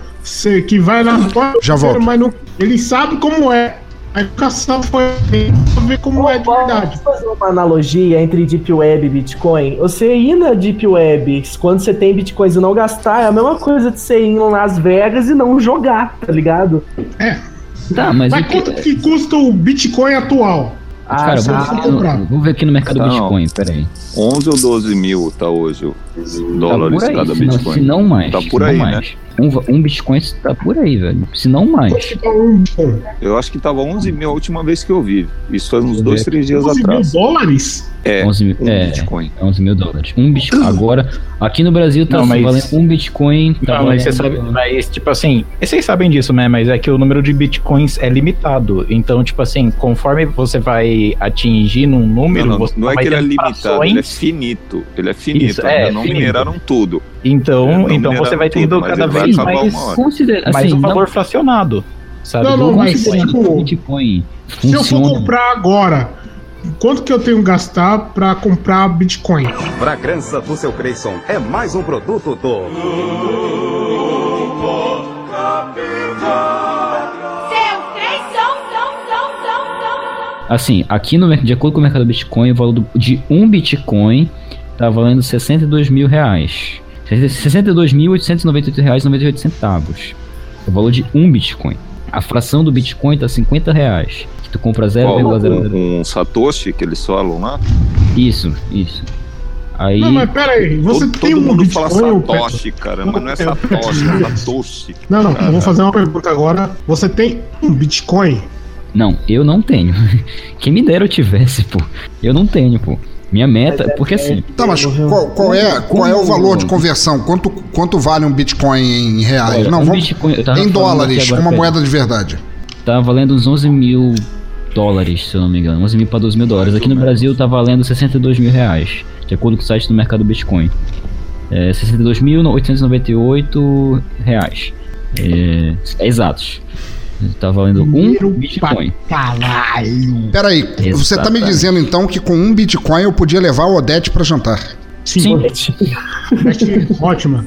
que vai lá no Já volto. mas não, ele sabe como é. A educação foi pra ver como é de verdade. Vamos fazer uma analogia entre Deep Web e Bitcoin. Você ir na Deep Web quando você tem Bitcoins e não gastar é a mesma coisa de você ir em Las Vegas e não jogar, tá ligado? É. Tá, mas, Mas o que- quanto que custa o Bitcoin atual? Ah, Cara, vou, aqui no, vou ver aqui no mercado Não. Bitcoin, peraí. 11 ou 12 mil tá hoje o dólares tá por aí, cada se não, Bitcoin. se não mais. Tá por aí, né? Um, um Bitcoin tá por aí, velho. Se não mais. Tá um? Eu acho que tava 11 mil a última vez que eu vi. Isso foi uns Deixa eu dois, ver. três dias 11 mil atrás. dólares? É, 11 mil, um é, Bitcoin. 11 mil dólares. Um Bitcoin. Agora, aqui no Brasil tá Não, mas- valendo um Bitcoin. Tá Não, mas você sabe, mas tipo assim, vocês sabem disso, né? Mas é que o número de bitcoins é limitado. Então, tipo assim, conforme você vai atingir num número, Não, não, você não é que ele é limitado, ele é finito. Ele é finito, Isso, é, não finito. mineraram tudo. Então, É, não então você vai tudo, tendo mas cada vez mais. Considera, mais assim, um não- valor fracionado. Sabe? Não, não, mas tipo, Bitcoin Se eu for comprar agora, quanto que eu tenho que gastar pra comprar Bitcoin? Fragrância do seu Creyson é mais um produto do. Assim, aqui no de acordo com o mercado Bitcoin, o valor de um Bitcoin tá valendo 62 mil reais. 62.898 reais e 98 centavos. É o valor de um Bitcoin. A fração do Bitcoin tá 50 reais. Que Tu compra Qual, 0,00. um, um Satoshi que eles falam lá? Isso, isso. Aí. Não, mas pera aí, você todo, tem todo um mundo Bitcoin fala Satoshi, cara, mas não é Satoshi, é Satoshi. Não, não, eu Cara. vou fazer uma pergunta agora. Você tem um Bitcoin? Não, eu não tenho. Quem me dera eu tivesse, pô. Eu não tenho, pô. Minha meta, porque assim. Tá, mas qual, qual é, qual é o valor de conversão? Quanto, quanto vale um Bitcoin em reais? Olha, não, um vamos, Bitcoin- em dólares, agora, uma moeda de verdade. Tá valendo uns 11 mil dólares, se eu não me engano. 11 mil para 12 mil dólares. Aqui no Brasil tá valendo 62 mil reais, de acordo com o site do mercado Bitcoin. É 62.898 reais. É, é exatos. Tá valendo um Bitcoin. Caralho. Peraí, você tá me Exatamente. dizendo então que com um Bitcoin eu podia levar o Odete pra jantar? Sim. Ótima.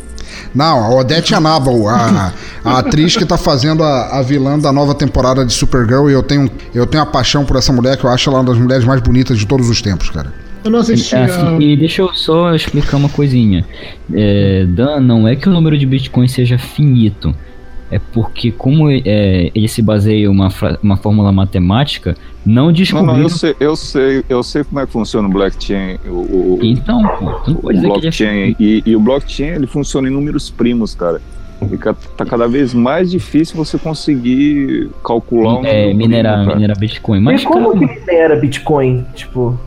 Não, a Odete Anabel, a, a atriz que tá fazendo a, a vilã da nova temporada de Supergirl, e eu tenho, eu tenho uma paixão por essa mulher, que eu acho ela uma das mulheres mais bonitas de todos os tempos, cara. Eu não assisti. É, assim, e deixa eu só explicar uma coisinha. É, Dan, não é que o número de Bitcoin seja finito. É porque, como é, ele se baseia em uma, uma fórmula matemática, não Não, descobriram. não, eu sei, eu sei, eu sei como é que funciona o blockchain. O, o- Então, pô, tu não o pode dizer que ele é blockchain. E, e o blockchain ele funciona em números primos, cara. E ca- tá cada vez mais difícil você conseguir calcular um É, número minerar, primo, minerar Bitcoin. Mas, e como cara, que minera Bitcoin? Tipo,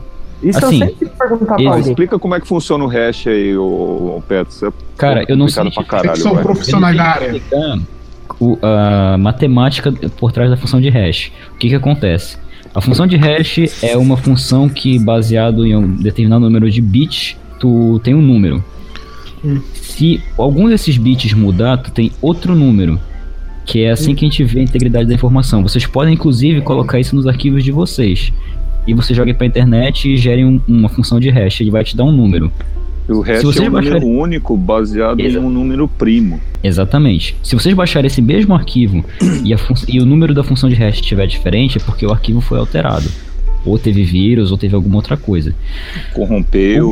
isso Assim, eu sempre perguntar pra alguém. Explica como é que funciona o hash aí, o, o Petro. É Cara, eu não sei. pra caralho, são vai. profissionais da Eu área. explicar o- a matemática por trás da função de hash. O que que acontece? A função de hash é uma função que, baseado em um determinado número de bits, tu tem um número. Se algum desses bits mudar, tu tem outro número. Que é assim que a gente vê a integridade da informação. Vocês podem, inclusive, colocar isso nos arquivos de vocês. E você joga pra internet e gere um- uma função de hash. Ele vai te dar um número. O hash Se vocês é um número baixarem- único baseado em um número primo. Exatamente. Se vocês baixarem esse mesmo arquivo e, a fun- e o número da função de hash estiver diferente, é porque o arquivo foi alterado. Ou teve vírus, ou teve alguma outra coisa. Corrompeu.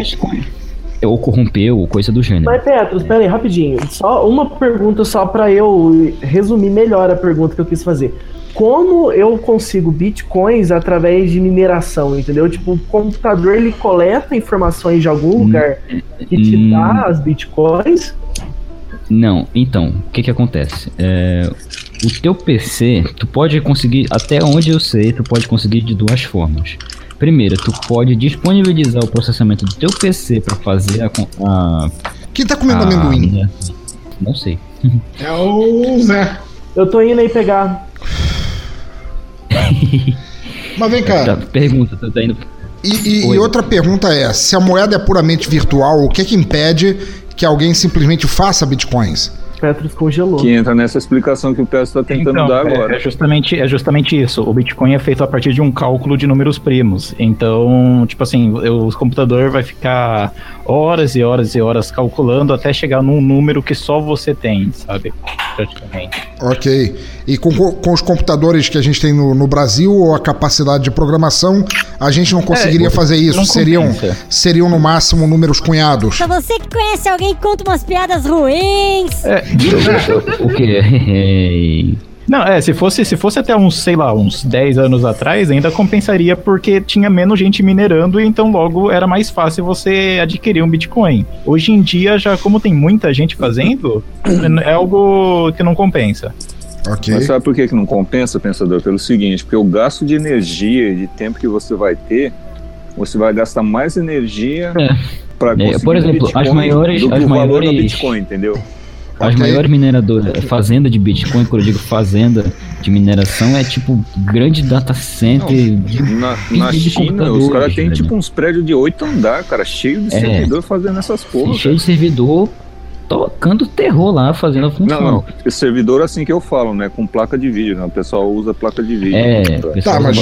Ou corrompeu, ou coisa do gênero. Mas, Petros, pera aí, rapidinho. Só uma pergunta só pra eu resumir melhor a pergunta que eu quis fazer. Como eu consigo bitcoins através de mineração, entendeu? Tipo, o computador ele coleta informações de algum lugar que te hum. dá as bitcoins. Não, então, o que que acontece? É, o teu PC, tu pode conseguir, até onde eu sei, tu pode conseguir de duas formas. Primeiro, tu pode disponibilizar o processamento do teu PC para fazer a, a. Quem tá comendo a- amendoim? Não sei. É o Zé. Eu tô indo aí pegar. Mas vem cá. Pergunta, tu tá indo. E, e- e outra pergunta é: se a moeda é puramente virtual, o que é que impede que alguém simplesmente faça bitcoins? Petros congelou. Que entra nessa explicação que o Petro está tentando Então, dar é- agora. É, justamente, é justamente isso. O Bitcoin é feito a partir de um cálculo de números primos. Então, tipo assim, o o computador vai ficar horas e horas e horas calculando até chegar num número que só você tem, sabe? Praticamente. Ok. E com, com os computadores que a gente tem no, no Brasil, ou a capacidade de programação, a gente não conseguiria É, fazer isso. Seriam, seriam no máximo números cunhados. Pra você que conhece alguém que conta umas piadas ruins. É. o quê? Não, é, se fosse, se fosse até uns, sei lá, uns 10 anos atrás, ainda compensaria porque tinha menos gente minerando e então logo era mais fácil você adquirir um Bitcoin. Hoje em dia, já como tem muita gente fazendo, é algo que não compensa. Ok. Mas sabe por que, que não compensa, pensador? Pelo seguinte, porque o gasto de energia e de tempo que você vai ter, você vai gastar mais energia para É, por exemplo, as maiores- do que as o valor da maiores- Bitcoin, entendeu? As maiores mineradoras, fazenda de Bitcoin, quando eu digo fazenda de mineração, é tipo grande data center. de Na, na de China, os caras têm tipo uns prédios de oito andar, cara, cheio de É. servidor fazendo essas porra. cheio de servidor tocando terror lá, fazendo a função. Não, não. Esse servidor assim que eu falo, né? Com placa de vídeo, né? O pessoal usa placa de vídeo. É, pra Tá, mas-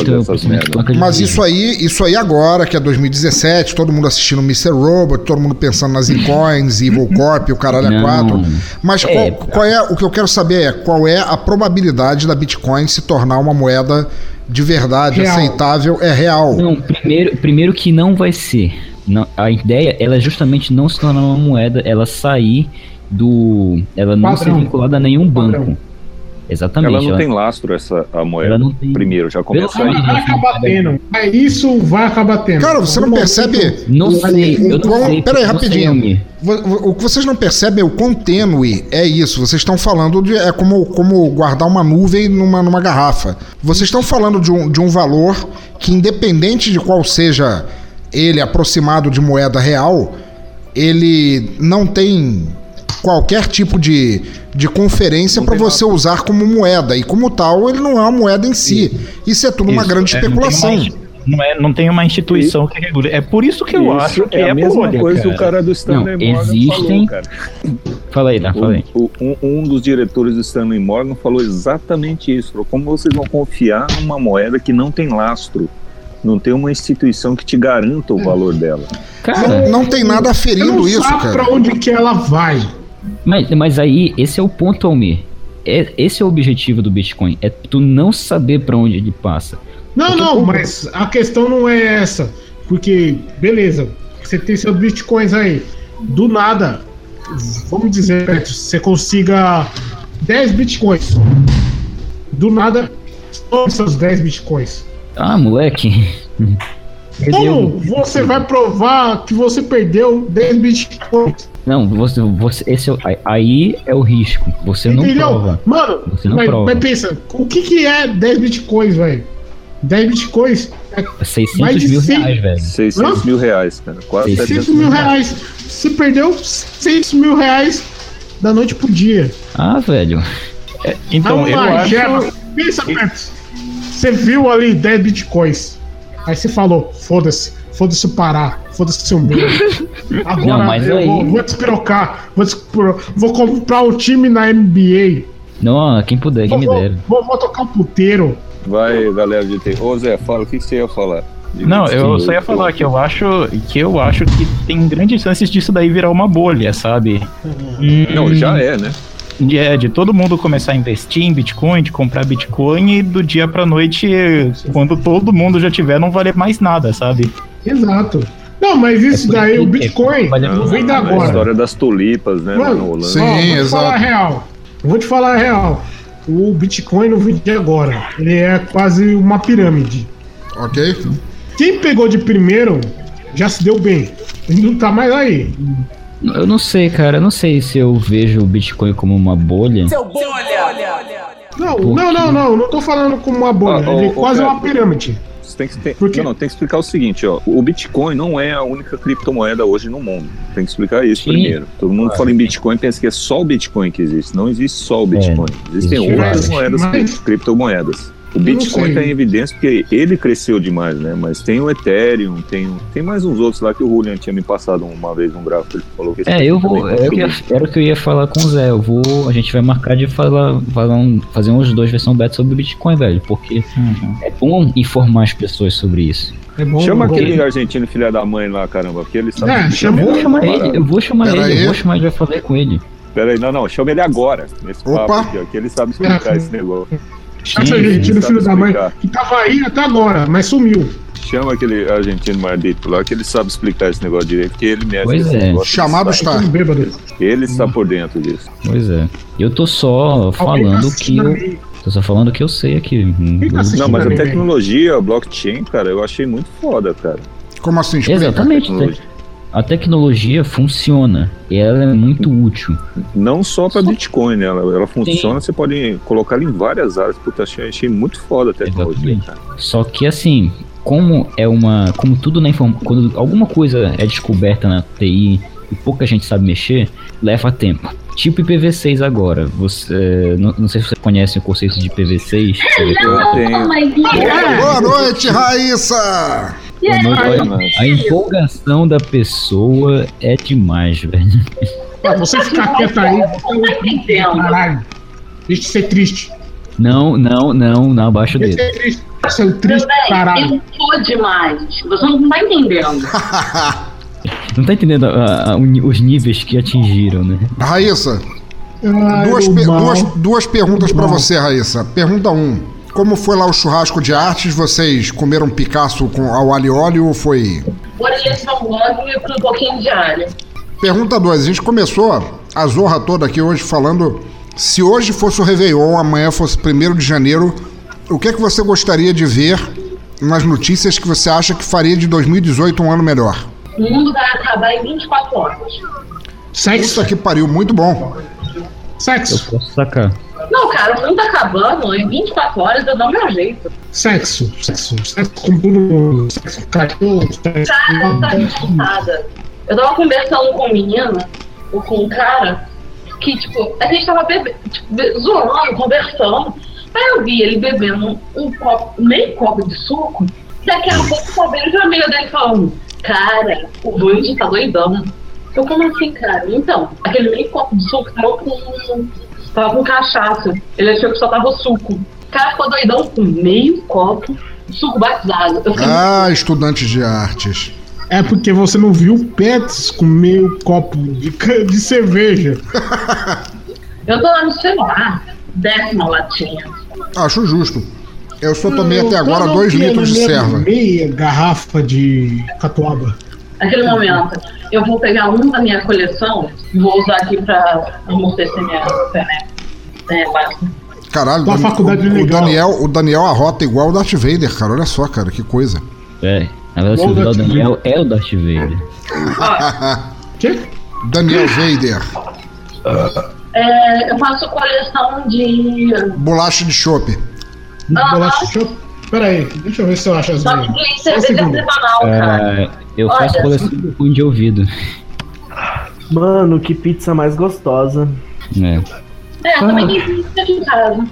Mas isso aí, isso aí agora, que é 2017, todo mundo assistindo Mr. Robot, todo mundo pensando nas Coins, Evil Corp, o caralho é Não. 4. Mas É, qual, qual é, o que eu quero saber é qual é a probabilidade da Bitcoin se tornar uma moeda de verdade, Real. aceitável, é real. Não, primeiro, primeiro que não vai ser. Não, a ideia ela é justamente não se tornar uma moeda, ela sair do. Ela não ser Padrão. vinculada a nenhum Padrão. banco. Exatamente. Ela não ela- tem lastro, essa a moeda. Ela não tem- Primeiro, já começa Pelo aí. Vai acabar tendo. É isso vai acabar tendo. Cara, você não percebe. Não sei, o eu não sei. Peraí, não sei, rapidinho. O que vocês não percebem é o quão tênue é isso. Vocês estão falando de. É como, como guardar uma nuvem numa, numa garrafa. Vocês estão falando de um, de um valor que, independente de qual seja ele aproximado de moeda real, ele não tem qualquer tipo de, de conferência para você usar como moeda. E como tal, ele não é uma moeda em si. Isso é tudo uma Isso, grande é, não tem uma especulação. Não, é, não tem uma instituição que regule. É por isso que eu Isso acho que é, a mesma bolha, coisa cara. que o cara do Stanley Não, Morgan existem- falou, cara. Fala aí, Dan, fala aí. O- o- um, um dos diretores do Stanley Morgan falou exatamente isso. Falou, como vocês vão confiar numa moeda que não tem lastro? Não tem uma instituição que te garanta o valor dela. Cara, Não, não tem nada aferindo não isso, sabe cara. pra onde que ela vai. Mas, mas aí, esse é o ponto, Almir. É, esse é o objetivo do Bitcoin. É tu não saber pra onde ele passa. Não, Porque não, como- mas a questão não é essa. Porque, beleza, você tem seus bitcoins aí. Do nada, vamos dizer, você consiga 10 bitcoins. Do nada, tome seus 10 bitcoins. Ah, moleque. Como você vai provar que você perdeu 10 bitcoins? Não, você, você, esse é, aí é o risco. Você não Entendeu? prova. Mano, Você não mas, prova. mas pensa, o que, que é 10 bitcoins, velho? 10 bitcoins é 600 mais de mil 100 reais, velho. 600 mil reais, cara. Quase 600 700 mil reais. Você perdeu 600 mil reais da noite pro dia. Ah, velho. É, então, Não, eu acho. Pensa, Beto. Você viu ali 10 bitcoins. Aí você falou, foda-se, foda-se o Pará, foda-se o mundo. Agora Não, mas eu aí- vou, vou despirocar, vou, despiro- vou comprar um time na NBA. Não, quem puder, quem me vou, dera. vou, vou tocar um puteiro. Vai, galera de TI. Ô Zé, fala, o que, você ia falar? Não, eu só ia falar que eu acho que eu acho que tem grandes chances disso daí virar uma bolha, sabe? Não, já é, né? De, é, de todo mundo começar a investir em Bitcoin, de comprar Bitcoin e do dia pra noite, quando todo mundo já tiver, não valer mais nada, sabe? Exato. Não, mas isso daí, o Bitcoin, não vem da A agora. história das tulipas, né? Mano, Holanda. ó, vou te falar a real. Eu vou te falar a real. O Bitcoin não vem de agora. Ele é quase uma pirâmide. Ok? Quem pegou de primeiro já se deu bem. Ele não tá mais aí. Eu não sei, cara. Eu não sei se eu vejo o Bitcoin como uma bolha. Seu bolha! Não, não, não, não. Não tô falando como uma bolha. Ah, Ele é ô, quase cara, uma pirâmide. Você tem que, ter- não, não, tem que explicar o seguinte, ó. O Bitcoin não é a única criptomoeda hoje no mundo. Tem que explicar isso Sim. primeiro. Todo mundo fala em Bitcoin e pensa que é só o Bitcoin que existe. Não existe só o Bitcoin. Existem existe outras moedas, Mas- criptomoedas. O Bitcoin está em evidência porque ele cresceu demais, né? Mas tem o Ethereum, tem, tem mais uns outros lá que o Julian tinha me passado uma vez um gráfico. Ele falou que esse É, eu vou. também É eu- era o que eu ia falar com o Zé. Eu vou. A gente vai marcar de falar, falar um- fazer uns dois versão beta sobre o Bitcoin, velho. Porque é bom informar as pessoas sobre isso. É bom. Chama bom. aquele argentino filha da mãe lá, caramba, porque ele sabe. É, chama- Eu vou chamar ele, eu vou chamar Pera ele, aí. eu vou chamar ele, vai falar com ele. Pera aí, não, não, chama ele agora, nesse Opa. papo aqui, ó, que ele sabe explicar É. esse negócio. Esse argentino, filho da mãe, que tava aí até agora, mas sumiu. Chama aquele argentino mardito lá, que ele sabe explicar esse negócio direito, porque ele mexe Pois é. negócio. Chamado está. Ele está por dentro disso. Pois é. Eu tô só tá falando que eu. Tô só falando que eu sei aqui. Tá Não, mas a tecnologia, a blockchain, cara, eu achei muito foda, cara. Como assim? Explica. Exatamente. A tecnologia funciona. E ela é muito útil. Não só pra Bitcoin, né? Ela, ela funciona, você pode colocar ela em várias áreas. Puta, achei, achei muito foda a tecnologia. Só que assim, como é uma. Como tudo na informação. Quando alguma coisa é descoberta na TI e pouca gente sabe mexer, leva tempo. Tipo IPv6 agora. Você. Não, não sei se você conhece o conceito de IPv6. Eu tenho. Boa noite, Raíssa! Boa noite. Olha, A empolgação da pessoa é demais, velho. Ah, você ficar quieto aí, você é caralho. Deixa de ser triste. Não, não, não, não, abaixa o Deixa de dedo. ser triste. É triste caralho. Eu tô demais. Você não tá entendendo. Não tá entendendo a- a- o ni- os níveis que atingiram, né? Raíssa, Ai, duas, pe- mal. duas, duas perguntas pra mal. você, Raíssa. Pergunta 1. Um, como foi lá o churrasco de artes? Vocês comeram Picasso com ao alho e óleo ou foi... De São Gomes e com um pouquinho de alho. Pergunta 2. A gente começou a zorra toda aqui hoje falando Se hoje fosse o Réveillon, amanhã fosse 1 de janeiro, o que é que você gostaria de ver nas notícias que você acha que faria de 2018 um ano melhor? O mundo vai acabar em 24 horas. Sexo. Puta que pariu, muito bom. Sexo. Posso sacar. Não, cara, o mundo tá acabando, em 24 horas eu dou meu jeito. Sexo. Sexo. Sexo com tudo. Sexo com cachorro. Sexo Cara, tá revoltada. Eu tava conversando com um menino, ou com um cara, que, tipo, a gente tava bebendo, tipo, be- zoando, conversando. Aí eu vi ele bebendo um copo, meio copo de suco, daqui a pouco só vejo o amigo dele falando, cara, o Vande tá doidão. Eu, como assim, cara? Então, aquele meio copo de suco tava com. tava com cachaça. Ele achou que só tava suco. O cara ficou doidão com meio copo de suco batizado. Eu fiquei, Ah, estudantes de artes. É porque você não viu Pets com meio copo de, de cerveja. Eu tô lá no celular, décima latinha. Acho justo. Eu só tomei até agora Cada 2 que é litros de serva. Meia garrafa de catuaba. Naquele momento, eu vou pegar um da minha coleção e vou usar aqui pra amostecer minha caneca. É, basta. Caralho, Dan- faculdade o, o legal. Daniel, o Daniel arrota igual o Darth Vader, cara. Olha só, cara, que coisa. É. Na verdade, o o Darth Daniel é o Darth Vader. Que? Daniel Vader, É, eu faço coleção de. bolacha de chope. Bolacha de chope? Pera aí, deixa eu ver se eu acho as Só minhas. que tem Só cerveja segundo. artesanal, cara. É, eu faço Olha. coleção de fone de ouvido. Mano, que pizza mais gostosa. É. É, eu também tenho pizza aqui em casa.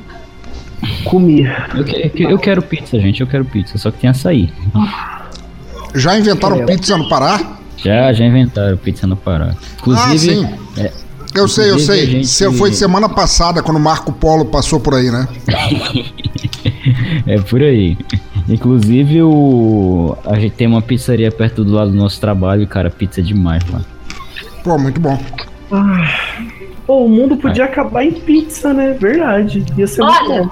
Comi. Eu, que- eu quero pizza, gente. Eu quero pizza. Só que tem açaí. Já inventaram pizza no Pará? Já, já inventaram pizza no Pará. Inclusive. Ah, sim. é, Eu sei, eu sei. gente- Você Foi semana passada quando o Marco Polo passou por aí, né? é por aí. Inclusive, o... a gente tem uma pizzaria perto do lado do nosso trabalho, cara. Pizza é demais, mano. Pô, muito bom. Pô, o mundo podia acabar em pizza, né? Verdade. Ia ser muito Olha. bom.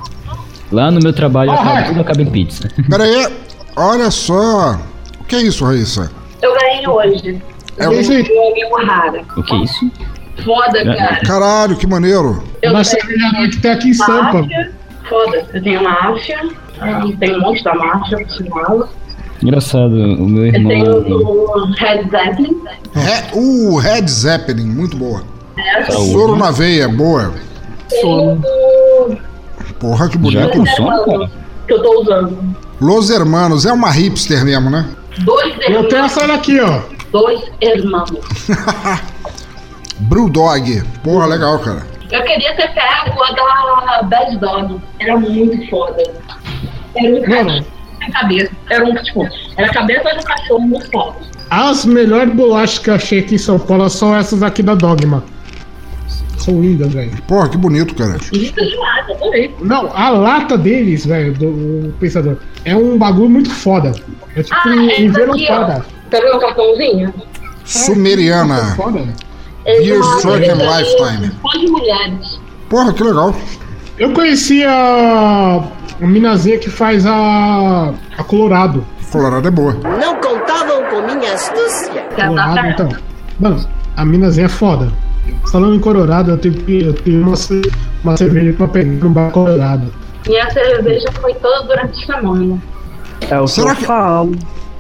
Lá no meu trabalho, Ah, acaba- é. tudo acaba em pizza. Pera aí, olha só. O que é isso, Raíssa? Eu ganhei hoje. É Eu um- ganhei um amigo rara. O que é isso? Foda, É. cara. Caralho, que maneiro. Eu Mas tenho cerveja que tem aqui em Sampa. Foda, eu tenho uma máfia. ah, Tenho um monte da máfia, por sinal. Engraçado, o meu Eu tenho irmão. o Red Zeppelin. Re- uh, Red Zeppelin, muito boa. É, Soro na veia, boa. tenho o Porra, que Já bonito. com som, cara? que eu tô usando. Los Hermanos, é uma hipster mesmo, né? Dois Eu tenho essa daqui, ó. Dois irmãos. Brewdog. Porra, legal, cara. Eu queria ter pego a da Bad Dog. Era muito foda. Era um cachorro sem cabeça. Era um, tipo, era a cabeça de um cachorro muito foda. As melhores bolachas que eu achei aqui em São Paulo são essas aqui da Dogma. São lindas, velho. Porra, que bonito, cara. É demais, adorei. Não, a lata deles, velho, do pensador, é um bagulho muito foda. É tipo Ah, um ó. envelopada. Tá vendo o cartãozinho? Sumeriana. Foda. É Beer Struck in coisa Lifetime. Só de mulheres. Porra, que legal. Eu conheci a, a minazinha que faz a. a Colorado. Colorado é boa. Não contavam com minha astúcia. Colorado, então. Mano, a minazinha é foda. Falando em Colorado, eu tenho, eu tenho uma, uma cerveja pra pegar no bar Colorado. Minha cerveja foi toda durante a semana. É o Será que eu falo.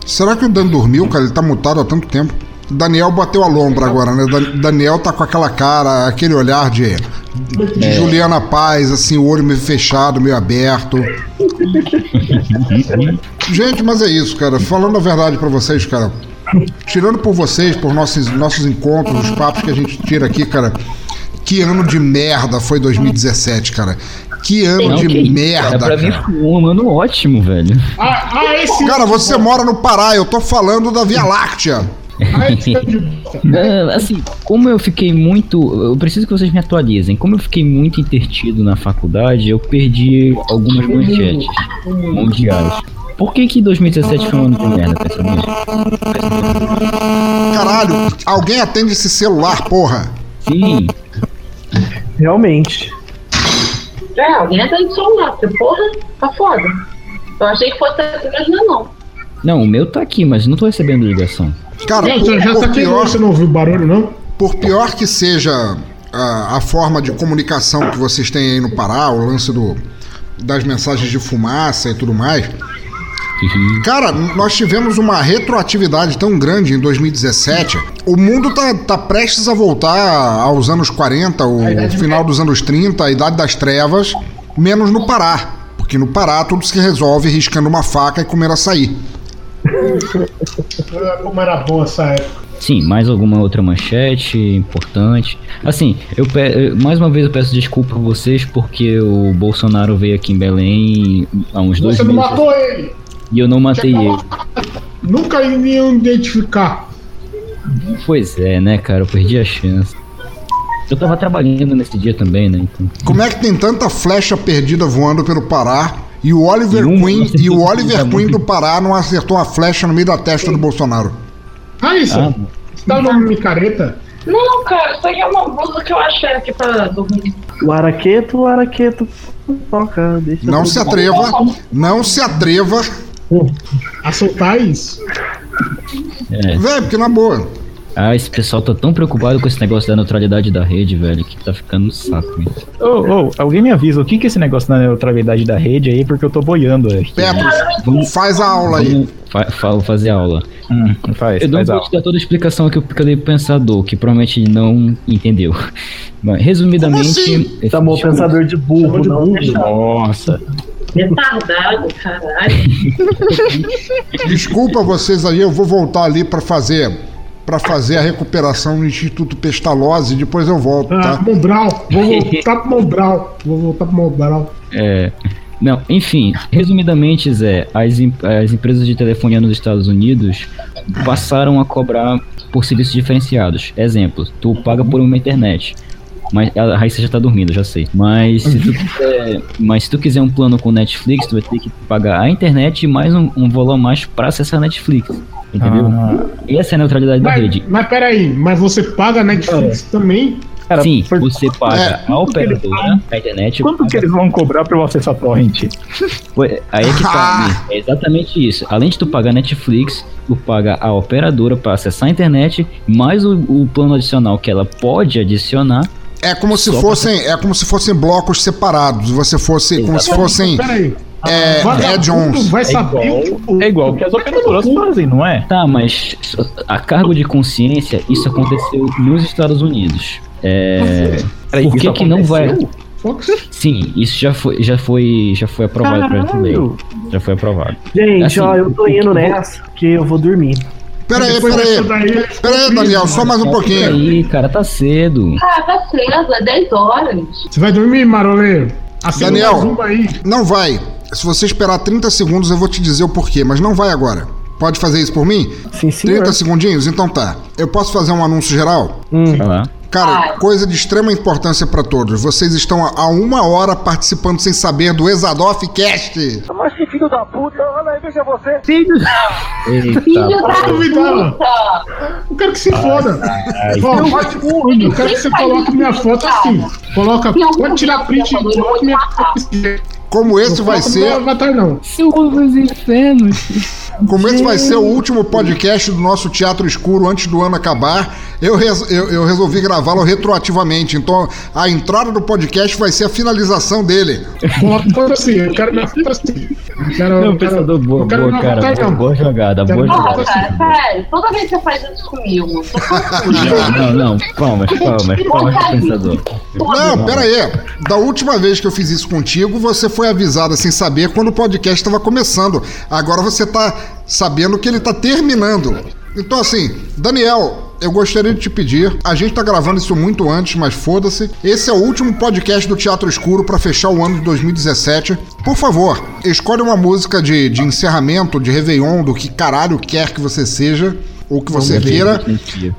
Será que o Dan dormiu, cara? Ele tá mutado há tanto tempo. Daniel bateu a lombra agora, né? Dan- Daniel tá com aquela cara, aquele olhar de, de Juliana Paz, assim, o olho meio fechado, meio aberto. Gente, mas é isso, cara. Falando a verdade pra vocês, cara. Tirando por vocês, por nossos, nossos encontros, os papos que a gente tira aqui, cara. Que ano de merda foi 2017, cara. Que ano Não, de que merda, cara. Pra mim foi um ano ótimo, velho. Ah, ah, esse. Cara, você mora no Pará, eu tô falando da Via Láctea. É assim, como eu fiquei muito. Eu preciso que vocês me atualizem. Como eu fiquei muito intertido na faculdade, eu perdi algumas manchetes mundiais. Por que que 2017 foi um ano de merda, pensa nisso? Caralho, alguém atende esse celular, porra. Sim, Realmente. É, alguém até de celular, porque porra, tá foda. Eu achei que fosse assim, mas não não. o meu tá aqui, mas não tô recebendo ligação. Cara, por, Já por tá aqui, pior, você não ouviu o barulho, não? por pior que seja a, a forma de comunicação que vocês têm aí no Pará, o lance do, das mensagens de fumaça e tudo mais. Cara, nós tivemos uma retroatividade tão grande em 2017. O mundo tá, tá prestes a voltar aos anos 40, o, o final dos anos 30, a idade das trevas, menos no Pará. Porque no Pará tudo se resolve riscando uma faca e comer açaí. Como era boa essa época. Sim, mais alguma outra manchete importante. Assim, eu pe- mais uma vez eu peço desculpa a vocês porque o Bolsonaro veio aqui em Belém há uns dois Você não meses matou ele! e eu não matei ele. Nunca iriam identificar. Pois é, né, cara, eu perdi a chance. Eu tava trabalhando nesse dia também, né? Então. Como é que tem tanta flecha perdida voando pelo Pará e o Oliver E um Queen e o Oliver tá Queen muito- do Pará não acertou a flecha no meio da testa do Bolsonaro? Raíssa, você tá numa micareta? Não, cara, isso aí é uma blusa que eu achei aqui pra dormir. O araqueto, o araqueto. Toca, deixa Não se atreva, não se atreva. A soltar isso. É. Velho, porque na boa. Ah, esse pessoal tá tão preocupado com esse negócio da neutralidade da rede, velho, que tá ficando no saco. Ô, ô, alguém me avisa o que que é esse negócio da neutralidade da rede aí, porque eu tô boiando aqui. Petros, faz a aula aí. Fa fa fazer aula. Hum, faz, eu não faz vou aula. te dar toda a explicação que pro pensador, que provavelmente não entendeu. Mas, resumidamente. esse Chamou o discurso- pensador de burro, não. Nossa. Retardado, caralho. Desculpa vocês aí, eu vou voltar ali pra fazer para fazer a recuperação no Instituto Pestalozzi, depois eu volto, Ah, tá? Mobral. Vou voltar pro Mobral. Vou voltar pro Mobral. É. Não, enfim, resumidamente, Zé, as, as empresas de telefonia nos Estados Unidos passaram a cobrar por serviços diferenciados. Exemplo, tu paga por uma internet. Mas a Raíssa já tá dormindo, já sei. Mas se tu quiser, mas se tu quiser um plano com Netflix, tu vai ter que pagar a internet e mais um, um valor a mais pra acessar a Netflix. Entendeu? Ah. Essa é a neutralidade da rede. Mas peraí, mas você paga a Netflix também? Sim, você paga É, a operadora, a internet. Quanto que eles vão cobrar pra eu acessar a torrent? Aí é que tá, Gui. é exatamente isso. Além de tu pagar Netflix, tu paga a operadora para acessar a internet, mais o, o plano adicional que ela pode adicionar. É como se Só pra- fossem, é como se fossem blocos separados. Você fosse, como se fossem Peraí. é, Vagabundo add-ons. vai É saber igual, o que é igual que as operadoras fazem, não é? Tá, mas a cargo de consciência, isso aconteceu nos Estados Unidos. É, Peraí, por que, que não vai? Sim, isso já foi, já foi, já foi aprovado para lei. Já foi aprovado. Gente, Assim, ó, eu tô o que indo nessa, porque eu vou dormir. Pera aí, pera aí. Pera aí, Daniel, só mais um pouquinho. Aí, cara, tá cedo. Ah, tá cedo, é 10 horas. Você vai dormir, Maroleiro? Assina mais Daniel, não vai. Se você esperar 30 segundos, eu vou te dizer o porquê, mas não vai agora. Pode fazer isso por mim? Sim, senhor. 30 segundinhos? Então tá. Eu posso fazer um anúncio geral? Hum. Vai lá. Cara, coisa de extrema importância pra todos. Vocês estão há uma hora participando sem saber do Exadoff Cast. Mas que filho da puta, olha aí, veja você. Filho Eita, da duvidar. puta. Eu quero que se foda. ai. Ó, pode tudo. Eu quero que você coloque minha foto assim. Coloca, pode tirar print e coloque minha foto assim. Como esse Não vai ser, meu avatar, não. Silvos infernos. como esse vai ser o último podcast do nosso Teatro Escuro antes do ano acabar, eu, res- eu, eu resolvi gravá-lo retroativamente. Então a entrada do podcast vai ser a finalização dele. Foto assim. Eu quero minha foto assim. Eu quero, Não, pensador, boa, quero boa, cara. Boa, boa jogada, boa jogada. avatar assim. Cara, sério, toda vez que você faz isso comigo. Não, não, não. Palmas, palmas, palmas pensador. Não, pera aí. Da última vez que eu fiz isso contigo, você foi avisada sem saber quando o podcast estava começando. Agora você tá sabendo que ele tá terminando. Então, assim, Daniel, eu gostaria de te pedir. A gente tá gravando isso muito antes, mas foda-se. Esse é o último podcast do Teatro Escuro para fechar o ano de 2017. Por favor, escolhe uma música de, de encerramento, de Réveillon, do que caralho quer que você seja. Ou que você queira,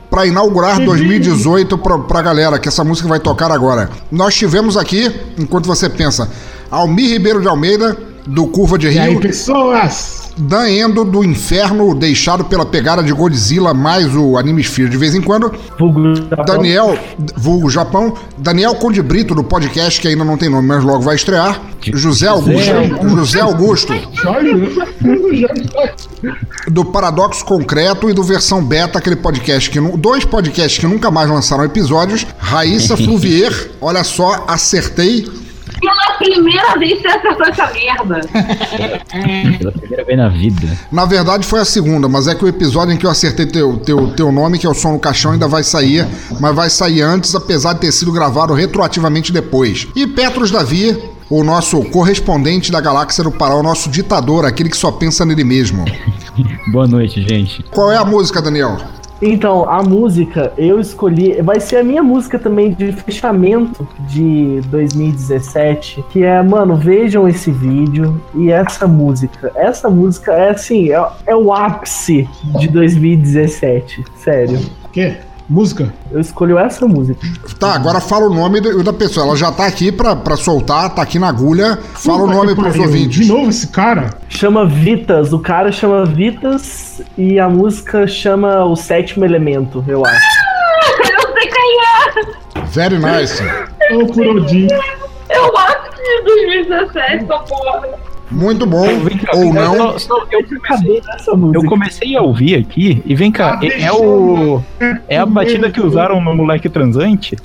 para inaugurar 2018 pra, pra galera, que essa música vai tocar agora. Nós tivemos aqui, enquanto você pensa, Almir Ribeiro de Almeida, do Curva de E aí, Rio. pessoas? Dan Endo do Inferno, deixado pela pegada de Godzilla, mais o Anime Sphere de vez em quando. Daniel, vulgo Japão. Daniel Conde Brito, do podcast, que ainda não tem nome, mas logo vai estrear. José Augusto. José Augusto, do Paradoxo Concreto e do Versão Beta, aquele podcast que. Dois podcasts que nunca mais lançaram episódios. Raíssa Fluvier, olha só, acertei. Pela primeira vez você acertou essa merda. Pela primeira vez na vida. Na verdade foi a segunda, mas é que o episódio em que eu acertei teu, teu, teu nome, que é o Som no Caixão, ainda vai sair, mas vai sair antes, apesar de ter sido gravado retroativamente depois. E Petros Davi, o nosso correspondente da galáxia do Pará, o nosso ditador, aquele que só pensa nele mesmo. Boa noite, gente. Qual é a música, Daniel? Então, a música eu escolhi, vai ser a minha música também de fechamento de 2017, que é, mano, vejam esse vídeo e essa música. Essa música é assim, é, é o ápice de 2017, sério. Quê? Música? Eu escolhi essa música. Tá, agora fala o nome da pessoa. Ela já tá aqui pra, pra soltar, tá aqui na agulha. Fala o Puta nome que pros ouvintes. De novo esse cara? Chama Vitas, o cara chama Vitas e a música chama O Sétimo Elemento, eu acho. Eu sei quem é. Very nice. Ô, Kurodin. Eu acho que de 2017, essa porra. Muito bom. Ou não. Só- só- eu, comecei, eu comecei a ouvir aqui e vem cá, é, é o. É a batida que usaram no moleque transante?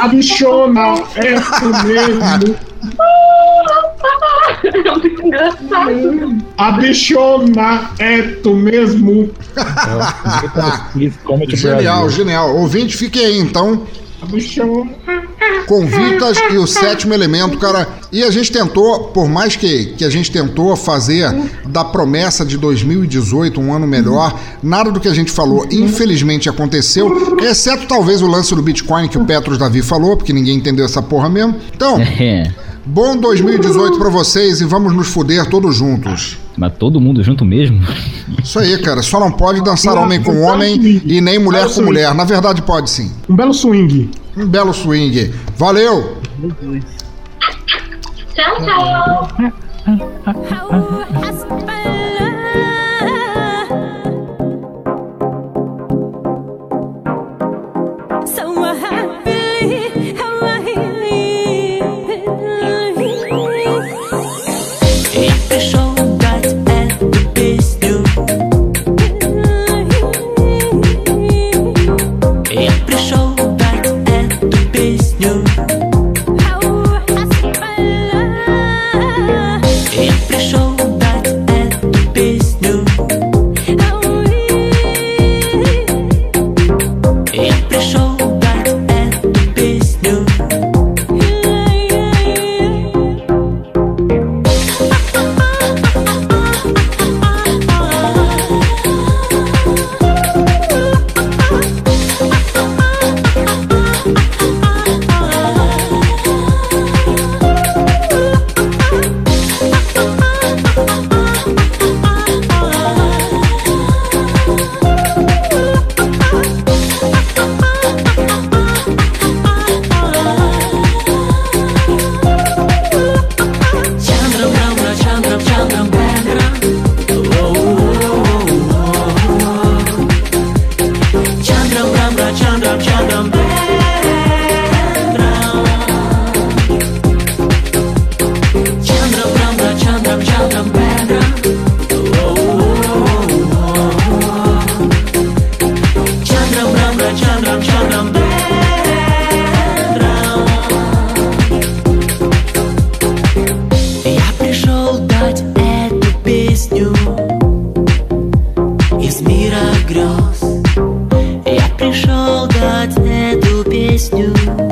A bichona é tu mesmo. É muito engraçado. A bichona é tu mesmo. Genial, genial. Ouvinte, fique aí então. A bichona. com Vitas e o sétimo elemento, cara. E a gente tentou, por mais que, que a gente tentou fazer da promessa de 2018 um ano melhor, nada do que a gente falou, infelizmente, aconteceu, exceto talvez o lance do Bitcoin que o Petros Davi falou, porque ninguém entendeu essa porra mesmo. Então, bom 2018 pra vocês e vamos nos fuder todos juntos. Mas todo mundo junto mesmo? Isso aí, cara. Só não pode dançar homem com homem e nem mulher com mulher. Na verdade, pode sim. Um belo swing. Um belo swing. Valeu! Tchau, tchau. долго эту песню.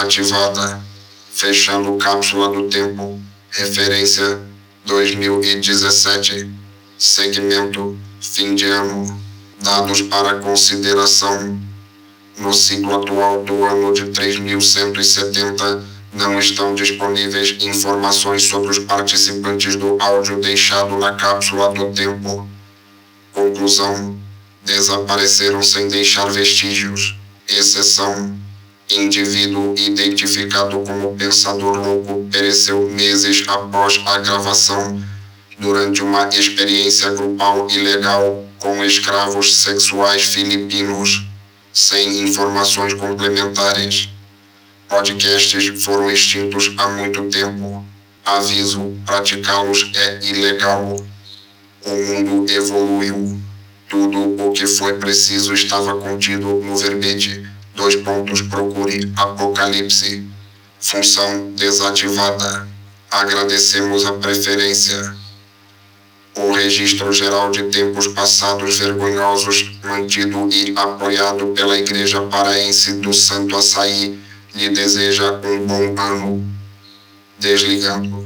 Ativada. Fechando cápsula do tempo. Referência 2017. Segmento fim de ano. Dados para consideração. No ciclo atual do ano de 3170, não estão disponíveis informações sobre os participantes do áudio deixado na cápsula do tempo. Conclusão: desapareceram sem deixar vestígios. Exceção: indivíduo identificado como pensador louco pereceu meses após a gravação, durante uma experiência grupal ilegal com escravos sexuais filipinos, sem informações complementares. Podcasts foram extintos há muito tempo. Aviso: praticá-los é ilegal. O mundo evoluiu. Tudo o que foi preciso estava contido no verbete. Dois pontos procure Apocalipse. Função desativada. Agradecemos a preferência. O registro geral de tempos passados vergonhosos, mantido e apoiado pela Igreja Paraense do Santo Açaí, lhe deseja um bom ano. Desligando.